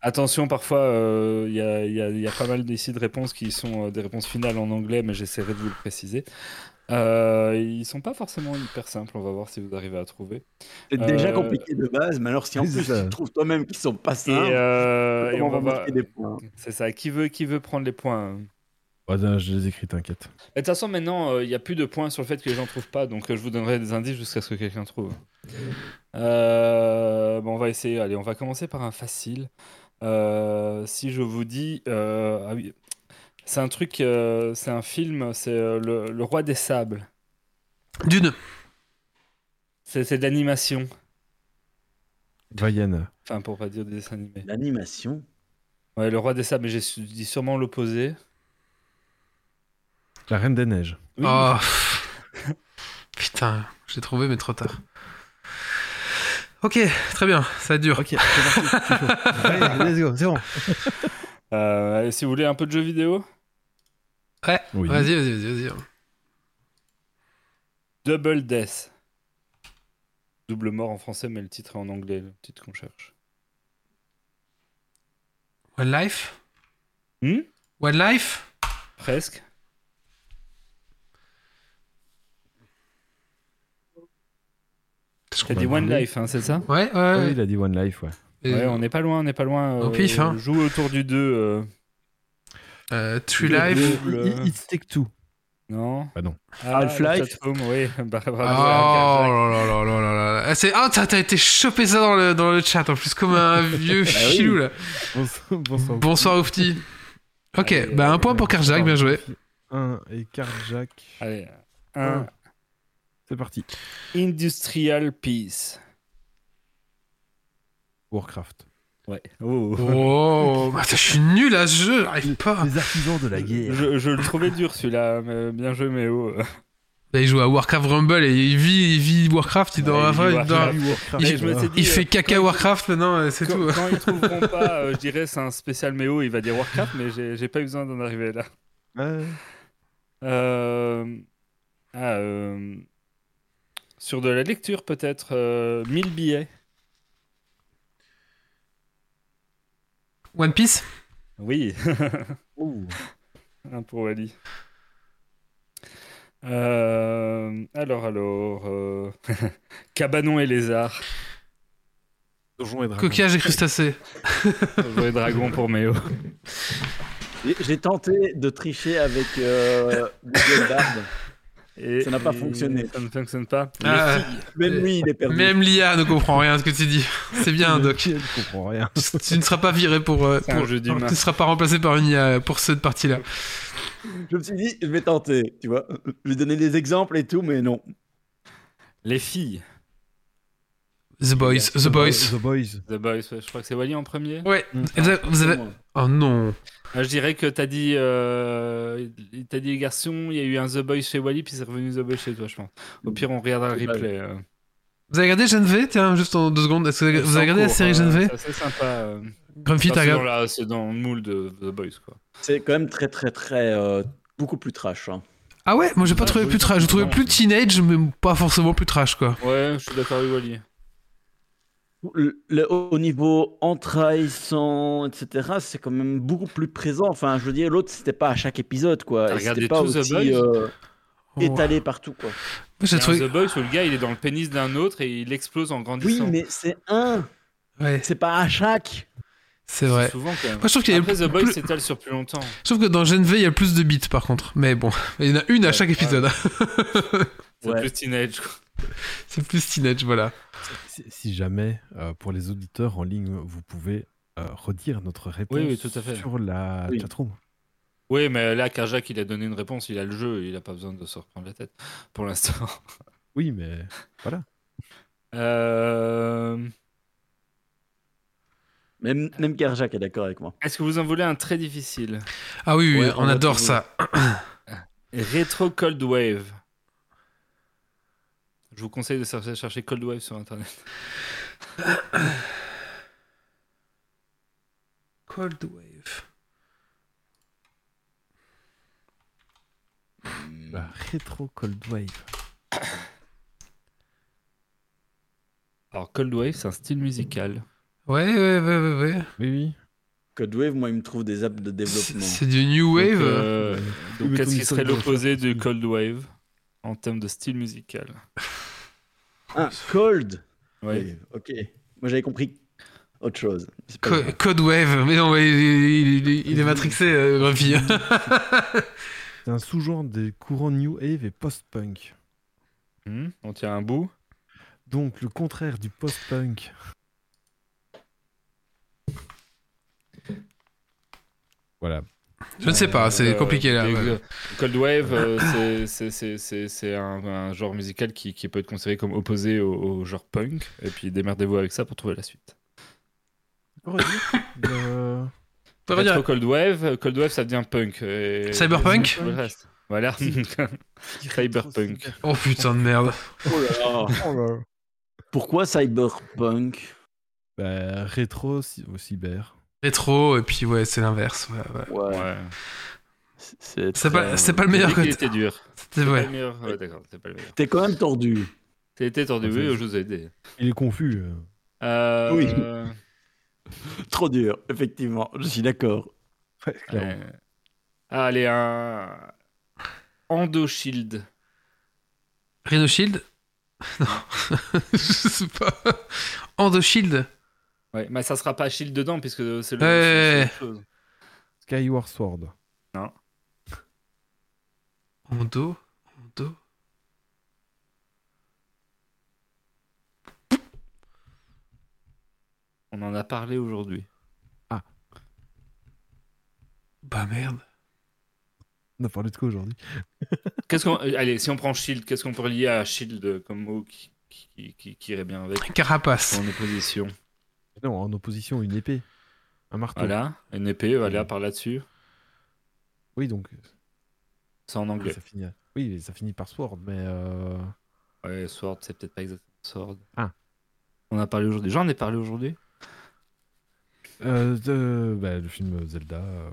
Attention, parfois euh, il y, a, il y a- il y a pas mal d'ici de réponses qui sont euh, des réponses finales en anglais, mais j'essaierai de vous le préciser. Euh, ils sont pas forcément hyper simples. On va voir si vous arrivez à trouver. C'est déjà Euh, compliqué de base, mais alors si en plus ça. tu trouves toi-même qu'ils sont pas Et, simples, euh, et on va marquer des points? C'est ça. Qui veut qui veut prendre les points Ouais, non, je les écris, t'inquiète. Et De toute façon, maintenant, euh, il n'y a plus de points sur le fait que les gens trouvent pas, donc euh, je vous donnerai des indices jusqu'à ce que quelqu'un trouve. Euh, bon, on va essayer. Allez, on va commencer par un facile. Euh, si je vous dis, euh, ah oui, c'est un truc, euh, c'est un film, c'est euh, le, le Roi des Sables. Dune. C'est c'est de l'animation. Vaienne. Enfin, pour pas dire des dessins animés. L'animation. Ouais, le roi des sables, mais j'ai dit sûrement l'opposé. La Reine des Neiges. Oui. Oh. Putain, j'ai trouvé, mais trop tard. Ok, très bien, ça dure. Ok, c'est parti. Allez, let's go, c'est bon. Euh, allez, si vous voulez un peu de jeux vidéo, Oui. Vas-y, vas-y, vas-y, vas-y. Double Death. Double mort en français, mais le titre est en anglais, le titre qu'on cherche. One Life Hmm? One Life Presque. T'as dit One Life, hein, c'est ça? Ouais, ouais, Oui, ouais. il a dit One Life, ouais. Et, Ouais, on n'est pas loin, on n'est pas loin. Au pif, hein. Joue autour du 2. euh, True Le Life. double. It- it- It's Take Two. Non Bah non. Ah, Half-Life. oui. Bah, Oh là là là là là là. Ah, c'est- Ah, t'as t'as été chopé ça dans le, dans le chat en plus, comme un vieux oui. filou là. Bonsoir, bonsoir. Bonsoir Oufti. Ok, Allez, bah un point pour Karjak, bien joué. Un et Karjak. Allez. Un Un. C'est parti. Industrial Peace. Warcraft. Ouais. Oh. Oh, bah, je suis nul à ce jeu, j'arrive pas. Les artisans de la guerre. Je, je le trouvais dur celui-là, mais bien joué Méo. Là, il joue à Warcraft Rumble et il vit, il vit Warcraft, il Ouais, il avoir- vit il doit- dit, fait euh, caca Warcraft maintenant, euh, c'est tout. quand ils trouveront pas, euh, je dirais c'est un spécial Méo, il va dire Warcraft, mais j'ai pas eu besoin d'en arriver là. Ouais. Euh, ah, euh, Sur de la lecture peut-être, euh, 1000 billets. One Piece? Oui, Ouh. un pour Wally. Euh, alors, alors. euh, Cabanon et lézard. Donjons et Dragons. Coquillage et crustacés. Jouer dragon pour Méo. J'ai- J'ai tenté de tricher avec euh, Google Bard. Et- Ça n'a pas fonctionné. Ça ne fonctionne pas. Ah, Même lui, il est perdu. même l'IA ne comprend rien à ce que tu dis. C'est bien, Doc. Je comprends rien. Tu ne seras pas viré pour. euh, pour-. Tu ne seras pas remplacé par une IA pour cette partie-là. Je me suis dit, je vais tenter, tu vois. Je vais donner des exemples et tout, mais non. Les filles. The Boys, The Boys. The Boys. The Boys, ouais, je crois que c'est Wally en premier. Ouais. Mm. Et Vous avez- vous avez- Oh non. Ah, je dirais que t'as dit, euh, t'as dit les garçons, il y a eu un The Boys chez Wally, puis c'est revenu The Boys chez toi, je pense. Au pire, on regardera le replay. euh. Vous avez regardé Gen V? Tiens, juste en deux secondes. Est-ce que vous avez- regardé la série Gen V? C'est assez sympa. euh. Grumpy, t'as c'est, dans regardé c'est dans le moule de The Boys, quoi. C'est quand même très, très, très. euh, beaucoup plus trash. hein. Ah ouais? Moi j'ai pas Ah, trouvé plus trash. Je trouvais non. plus teenage, mais pas forcément plus trash quoi. Ouais, je suis d'accord avec Wally. Le, le- au niveau entrailles, sang, etc., c'est quand même beaucoup plus présent. Enfin, je veux dire, l'autre, c'était pas à chaque épisode, quoi. T'as Et regardé c'était pas tout The aussi Boys? euh, Oh. étalé partout, quoi. Moi, j'ai trouvé. The Boys où le gars, il est dans le pénis d'un autre et il explose en Oui, grandissant. mais c'est un, Ouais, c'est pas à chaque. c'est vrai. Souvent, quand même. Moi je trouve qu'il y a Après, The Boys plus- s'étale sur plus longtemps. Je trouve que dans Gen V il y a plus de beats par contre. Mais bon, il y en a une à chaque épisode. C'est Ouais. plus teenage, quoi. c'est plus teenage, voilà. Si, si jamais, euh, pour les auditeurs en ligne, vous pouvez euh, redire notre réponse oui, tout à fait. sur la Oui. chatroom. Oui, mais là, Karjak, il a donné une réponse, il a le jeu, il a pas besoin de se reprendre la tête pour l'instant. Oui, mais voilà. Euh, Même, même Kerjak est d'accord avec moi. Est-ce que vous en voulez un très difficile? Ah oui, oui, Ouais, on, adore ça. Retro Cold Wave. Je vous conseille de chercher, Cold Wave sur internet. Cold Wave. La rétro Cold Wave. Alors, Cold Wave, c'est un style musical. Ouais, ouais, ouais, ouais, ouais. Oui, oui. Code Wave, moi, il me trouve des apps de développement. c'est du New Wave. Donc, euh. donc, qu'est-ce qui serait l'opposé du Cold Wave en termes de style musical? Ah, Cold. Oui, Ok. Moi, j'avais compris autre chose. Co-. Code Wave. Mais non, mais il, il- il- il est matrixé, euh, Grumpy. C'est un sous-genre des courants New Wave et post-punk. Hmm, on tient un bout. Donc le contraire du post-punk. Voilà. Je ne sais pas, c'est Euh, compliqué là. ouais. Cold Wave, euh, c'est- un, un genre musical qui, qui peut être considéré comme opposé au, au genre punk. Et puis démerdez-vous avec ça pour trouver la suite. Retro redire- Cold Wave, Cold Wave ça devient punk. et- Cyberpunk et le reste. Voilà. Cyberpunk. Oh putain de merde. Oh là là. Oh. Pourquoi cyberpunk? Bah, rétro, au cyber. Rétro, et puis ouais, c'est l'inverse. Ouais, ouais. C'est pas, c'est pas le meilleur côté. était dur. C'était ouais. le meilleur. Ouais, d'accord, c'est pas le meilleur. T'es quand même tordu. Été tordu, oui, je vous ai aidé. Il est confus. euh. Euh, Oui. euh, Trop dur, effectivement. Je suis d'accord. Ouais, clairement. ah, allez, un. Endo Shield. Rhino Shield? Non. Je sais pas. Endoshield Ouais, mais ça sera pas Shield dedans puisque c'est le. Autre chose. Skyward Sword. Endo Endo On en a parlé aujourd'hui. Bah merde. On a parlé de quoi aujourd'hui? Qu'est-ce qu'on. euh, Allez, si on prend Shield, qu'est-ce qu'on peut lier à Shield comme mot qui, qui, qui- qui irait bien avec? Carapace. en opposition Non, en opposition, une épée. Un marteau. Voilà, une épée, voilà, par là-dessus. Oui, donc. C'est en anglais. Ça finit... Oui, ça finit par Sword, mais. euh, Ouais, Sword, c'est peut-être pas exactement Sword. Ah. On a parlé aujourd'hui. J'en ai parlé aujourd'hui. euh, de- bah, le film Zelda. euh,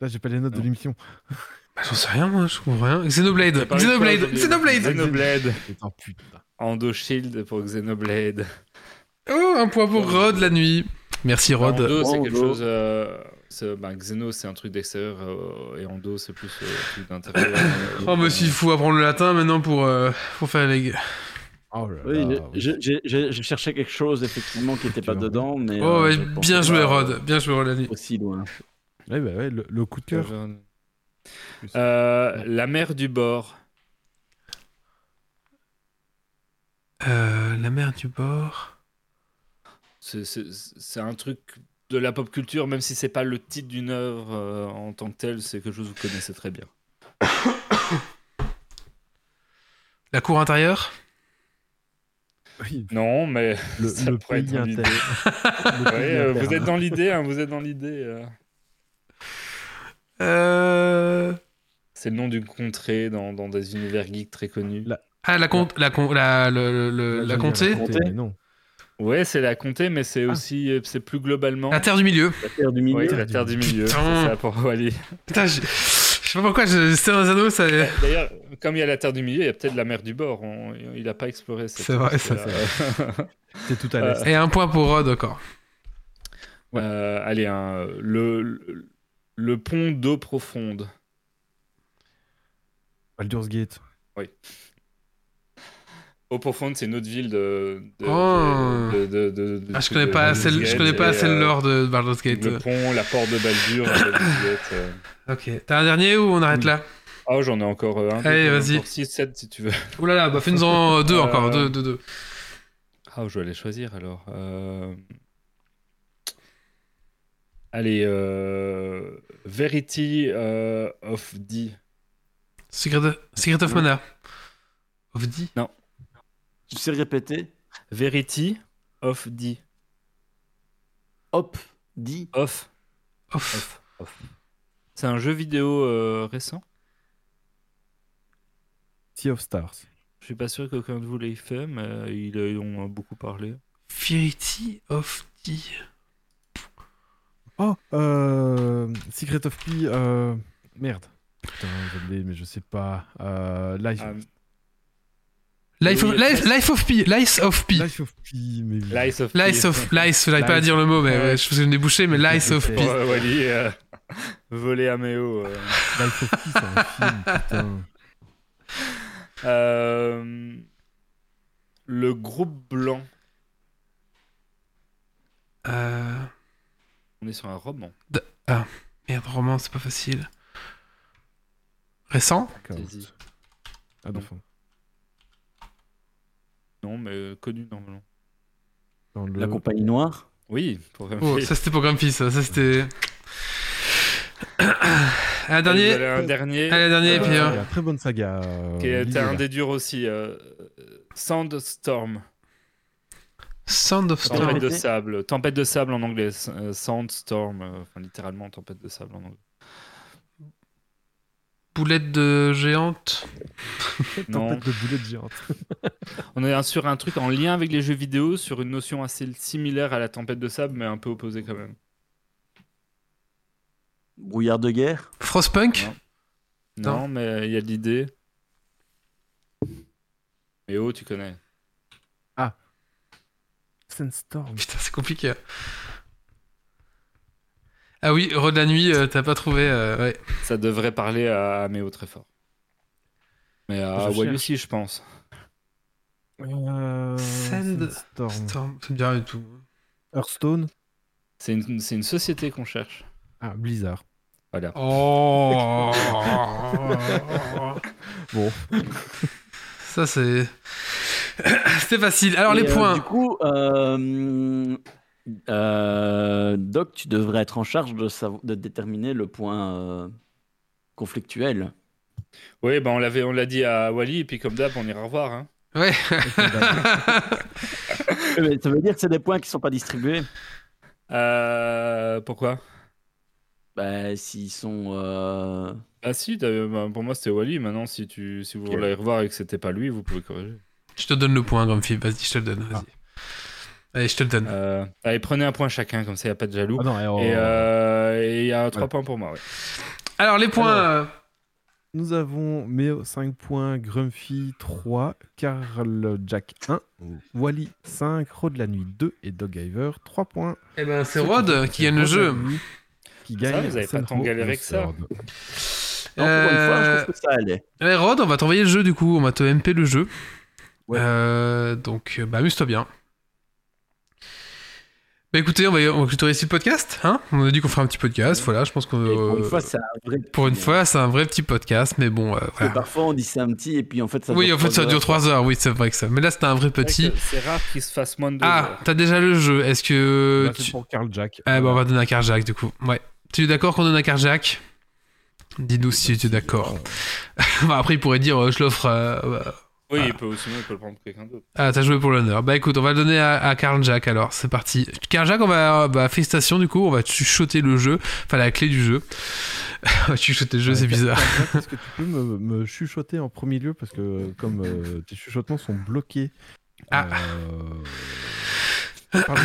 Là, j'ai pas les notes de l'émission. Bah, J'en sais rien, moi, je comprends rien. Xenoblade Xenoblade Xenoblade Xenoblade. Oh putain. Endo Shield pour Xenoblade. Oh, un point pour Rod la nuit. Merci Rod. Endo, c'est Endo. quelque chose. euh, bah, Xeno, c'est un truc d'extérieur euh, et Endo, c'est plus euh, un truc d'intérieur. euh, Oh, mais s'il faut apprendre le latin maintenant pour, euh, pour faire les. Oh là Oui, là, je, je- je- je cherchais quelque chose effectivement qui n'était pas dedans, mais. Oh, euh, ouais, bien joué Rod. Bien joué Rod la nuit. Aussi loin. Ouais, bah ouais, le, le coup de cœur. Euh, la mer du bord. Euh, la mer du bord. C'est- un truc de la pop culture, même si c'est pas le titre d'une œuvre euh, en tant que tel, c'est quelque chose que vous connaissez très bien. La cour intérieure? Oui, Non, mais le, Ça le pourrait être inter. Le Ouais, euh, vous êtes dans l'idée, hein, vous êtes dans l'idée. euh. C'est le nom d'une contrée dans, dans des univers geeks très connus. La- Ah, la comte, la con, la, le, la comté non. Ouais, c'est la comté, mais c'est Ah. aussi, euh, c'est plus globalement. La terre du milieu. La terre du milieu. Oui, la terre du milieu. C'est Putain. ça pour Wally. Putain, je, je sais pas pourquoi, je- c'était dans un anneau, ça. D'ailleurs, comme il y a la terre du milieu, il y a peut-être la mer du bord. On- il a pas exploré cette C'est vrai, ça. C'est tout à Euh, l'est. Et un point pour Rod encore. Euh, allez, le, le, le pont d'eau profonde. Baldur's Gate. Eau profonde, c'est une autre ville de. de, Oh. de- de- Ah, je connais pas assez, le- je connais pas assez le euh, lore de Baldur's Gate. Le pont, la porte de Baldur. euh. Ok. T'as un dernier ou on arrête là? Oh, j'en ai encore euh, un. Allez, vas-y. Encore 6, 7 si tu veux. Ouh là là, bah fais-nous-en deux Euh, encore, deux, deux, deux. Ah, je vais aller choisir alors. Euh, Allez, euh... Verity euh, of D. Secret, of- Secret of Mana. Of D? Tu sais répéter? Verity of D. Hop, dit. Off. Off. Off. Off. C'est un jeu vidéo euh, récent? Sea of Stars. Je suis pas sûr qu'aucun de vous l'ait fait, mais ils ils ont beaucoup parlé. Verity of D. Oh, euh, Secret of P. Euh... Merde. Putain, mais je sais pas. Euh, Life, Ah, Life, of, life, life of P. Life of P. Life of P. Mais. Lies of Life P. of. Life, j'arrive pas à Life. dire le mot, mais Ouais. ouais, je faisais une débouchée, mais Life of P. Pour euh, Wally, euh, voler à Méo. euh. Life of P, c'est un film, putain. Euh, le groupe blanc. Euh... On est sur un roman. Merde, roman, c'est pas facile. Récent? Vas-y. Ah, d'enfant. Non, mais euh, connu normalement. Dans le... La compagnie noire? Oui, pour Oh, ça c'était pour Grumpy, ça. Ça c'était. Un dernier. Un dernier. Allez, un dernier, Euh, puis. Saga, Très bonne saga. euh, qui était un des durs aussi. euh, Sandstorm. Sound of Storm. Tempête de sable. Tempête de sable en anglais. euh, Sandstorm. euh, Enfin, littéralement, tempête de sable en anglais. Boulette de géante. Non. Tempête de boulettes géantes. On est sur un truc en lien avec les jeux vidéo, sur une notion assez similaire à la tempête de sable, mais un peu opposée quand même. Brouillard de guerre? Frostpunk? Non, Non. mais il y a l'idée. Mais oh, tu connais. Sandstorm. Putain, c'est compliqué. Ah oui, Heureux de la nuit, euh, t'as pas trouvé. euh, ouais. Ça devrait parler à Méo très fort. Mais à Je Wally cherche. aussi, je pense. Euh, Sand- Sandstorm. Storm, c'est bien du tout. Hearthstone. C'est une, c'est une société qu'on cherche. Ah, Blizzard. Voilà. Oh Bon, Ça, c'est. C'était facile. Alors, Et, les euh, points. du coup, euh, euh, Doc, tu devrais être en charge de, déterminer le point euh, conflictuel. Oui, ben on l'avait, on l'a dit à Wally, et puis comme d'hab, on ira revoir. Hein. Ouais. Ben, ça veut dire que c'est des points qui sont pas distribués. Euh, pourquoi? Bah, s'ils sont. euh, Ah si, bah, pour moi c'était Wally. Maintenant, si, tu, si vous Ok. voulez revoir et que c'était pas lui, vous pouvez corriger. je te donne le point, Grumpy. Vas-y, je te le donne. Vas-y. Allez, je te le donne. Euh, allez, prenez un point chacun, comme ça, il n'y a pas de jaloux. Ah non, et, oh, Et euh, il y a trois Ouais. points pour moi. ouais. Alors, les points. alors. euh, Nous avons Méo 5 points, Grumpy 3, Karl Jack 1, Wally 5, Rod la nuit 2 et Doggiver 3 points. Eh ben, c'est Rod qui- gagne le jeu. Qui Ça, gagne vous avez pas tant galéré que ça. Non, pour une fois, je Euh, trouve que ça allait. Ouais, Rod, on va t'envoyer le jeu du coup, on va te MP le jeu. Ouais. Euh, donc, euh, bah, amuse-toi bien. Bah écoutez, on va, on va clôturer ici le podcast. Hein on a dit qu'on ferait un petit podcast, voilà, je pense qu'on... Et pour une fois, c'est un vrai. pour une petit, fois, c'est un vrai petit podcast, mais bon, euh, que voilà. parfois, on dit c'est un petit, et puis en fait, ça Oui, en fait, ça dure heures. 3 heures, oui, c'est vrai que ça. Mais là, c'était un vrai petit. C'est que rare qu'il se fasse moins de Ah, t'as déjà le jeu, est-ce que... Bah, c'est tu- pour Karl Jack. Ah, bah, on va donner un Carjack du coup, ouais. Tu es d'accord qu'on donne un Carjack Dis-nous si tu es d'accord. Bah, après, il pourrait dire, euh, je l'offre... euh, euh, Oui, Ah. il peut, sinon il peut le prendre pour quelqu'un d'autre. Ah, t'as joué pour l'honneur. Bah écoute, on va le donner à, à Karl Jack alors, c'est parti. Karl Jack, on va. Bah, félicitations du coup, on va chuchoter le jeu, enfin la clé du jeu. on va chuchoter le jeu, c'est bizarre. Est-ce que tu peux me, me chuchoter en premier lieu? Parce que comme euh, tes chuchotements sont bloqués Ah. euh, par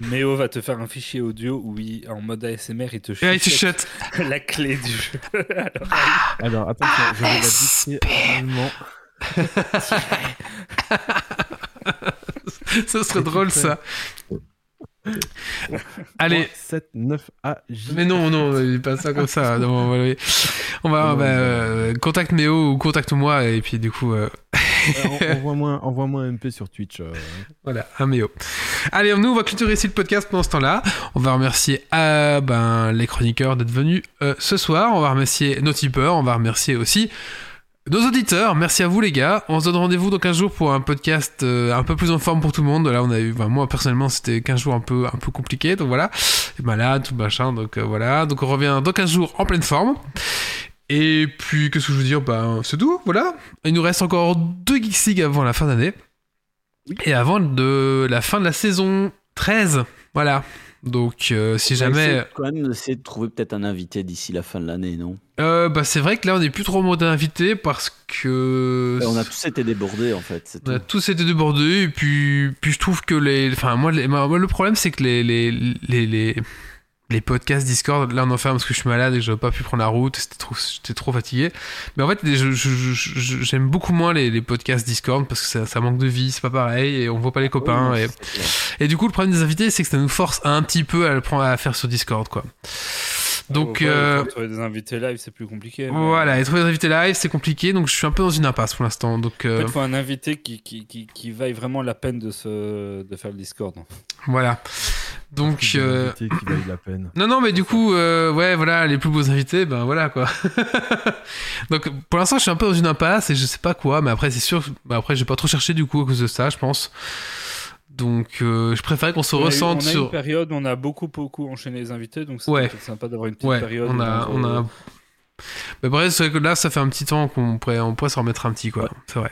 Méo va te faire un fichier audio où il, en mode ASMR, il te chuchote la clé du jeu. Alors, Alors attention, je vais la dicter allemand. Ce serait drôle ça. Allez. 7, 9 A, J. Mais non, non, pas ça comme ça. Non, on va, on va bah, euh, contacte Méo ou contacte-moi et puis du coup, euh, Euh, en- Envoie-moi envoie un MP sur Twitch. euh. Voilà, un méo. Allez, nous, on va clôturer ici le podcast pendant ce temps-là. On va remercier ben, les chroniqueurs d'être venus ce soir. On va remercier nos tipeurs. On va remercier aussi nos auditeurs. Merci à vous, les gars. On se donne rendez-vous dans 15 jours pour un podcast euh, un peu plus en forme pour tout le monde. Là, on a eu, ben, moi, personnellement, c'était 15 jours un peu, un peu compliqué. Donc voilà. Malade, tout machin. Donc euh, voilà. Donc on revient dans 15 jours en pleine forme. Et puis, qu'est-ce que je veux dire? Ben, c'est tout, voilà. Il nous reste encore deux Geeks League avant la fin d'année. Et avant de la fin de la saison 13. Voilà. Donc, euh, si On jamais. quand même de trouver peut-être un invité d'ici la fin de l'année, non? Euh, bah, c'est vrai que là, on n'est plus trop en mode invité parce que. On a tous été débordés en fait. On a tous été débordés et puis, puis je trouve que les. Enfin, moi, les- moi, le problème, c'est que les, les, les, les, les podcasts Discord, là, on en fait un parce que je suis malade et que j'avais pas pu prendre la route, c'était trop, j'étais trop fatigué. Mais en fait, j'aime beaucoup moins les, les podcasts Discord parce que ça, ça manque de vie, c'est pas pareil et on voit pas les copains. Oui, et, et du coup, le problème des invités, c'est que ça nous force un petit peu à le prendre à faire sur Discord, quoi. Donc, ouais, euh, trouver des invités live, c'est plus compliqué. mais- voilà, et trouver des invités live, c'est compliqué, donc je suis un peu dans une impasse pour l'instant. Donc, En euh, fait, il faut un invité qui, qui, qui, qui vaille vraiment la peine de, se, de faire le Discord. voilà. Donc, euh, qui valent la peine. Non, non, mais du coup, euh, ouais, voilà, les plus beaux invités, ben voilà quoi. Donc pour l'instant, je suis un peu dans une impasse et je sais pas quoi, mais après, c'est sûr, bah, après, j'ai pas trop cherché du coup à cause de ça, je pense. Donc, euh, je préférais qu'on se On a eu- ressente on a sur. une période où on a beaucoup, beaucoup enchaîné les invités, donc c'est Ouais. sympa d'avoir une petite Ouais, période. on a, on a. Mais bref, c'est vrai que là, ça fait un petit temps qu'on pourrait, on pourrait s'en remettre un petit, quoi. C'est vrai.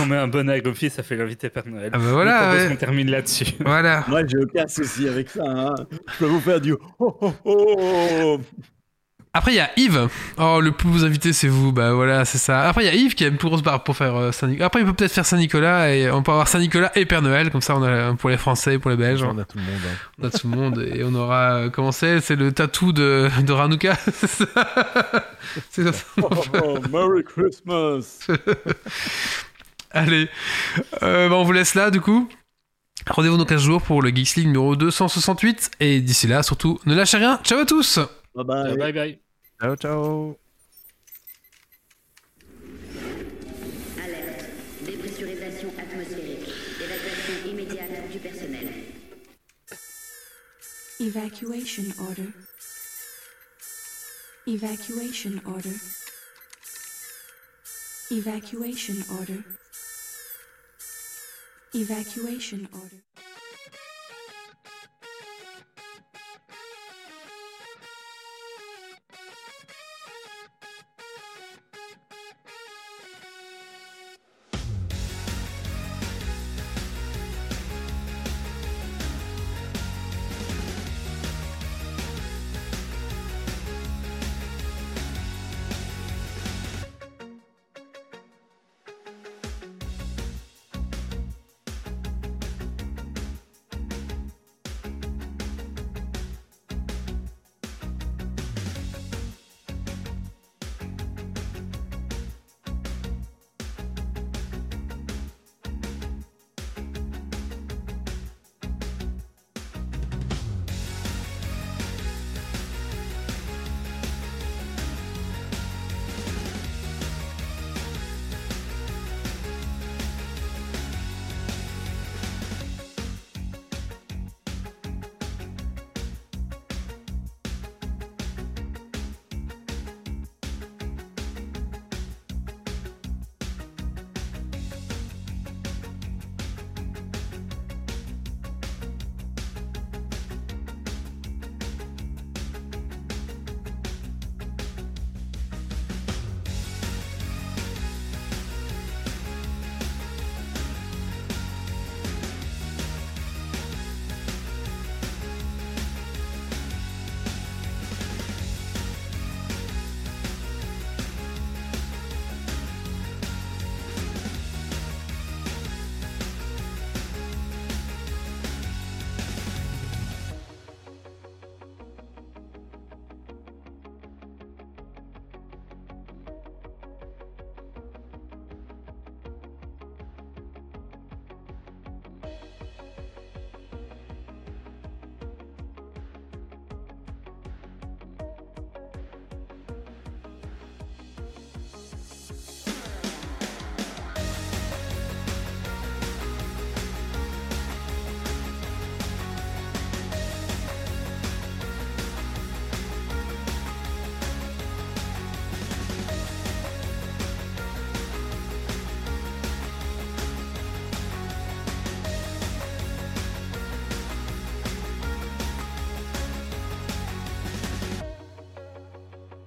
on met un bon Goofy, ça fait l'invité Père Noël. Ah bah voilà, ouais. qu'on termine là-dessus. Voilà. Moi, j'ai aucun souci avec ça. hein. Je peux vous faire du. Oh, oh, oh. Après, il y a Yves. Oh, le plus beau invité, c'est vous. Bah voilà, c'est ça. Après, il y a Yves qui a une plus grosse pour faire euh, Saint-Nicolas. Après, il peut peut-être faire Saint-Nicolas et on peut avoir Saint-Nicolas et Père Noël. Comme ça, on a pour les Français, pour les Belges. On a tout le monde. hein. On a tout le monde et on aura. euh, Comment c'est? C'est le tatou de, de Ranouka C'est ça? C'est ça. Oh, oh, Merry Christmas. Allez. Euh, bah, on vous laisse là, du coup. Rendez-vous dans 15 jours pour le Geeks League numéro 268. Et d'ici là, surtout, ne lâchez rien. Ciao à tous Bye bye. bye bye. Atmosphérique. Évacuation immédiate. Evacuation order. Evacuation order. Evacuation order. Evacuation order.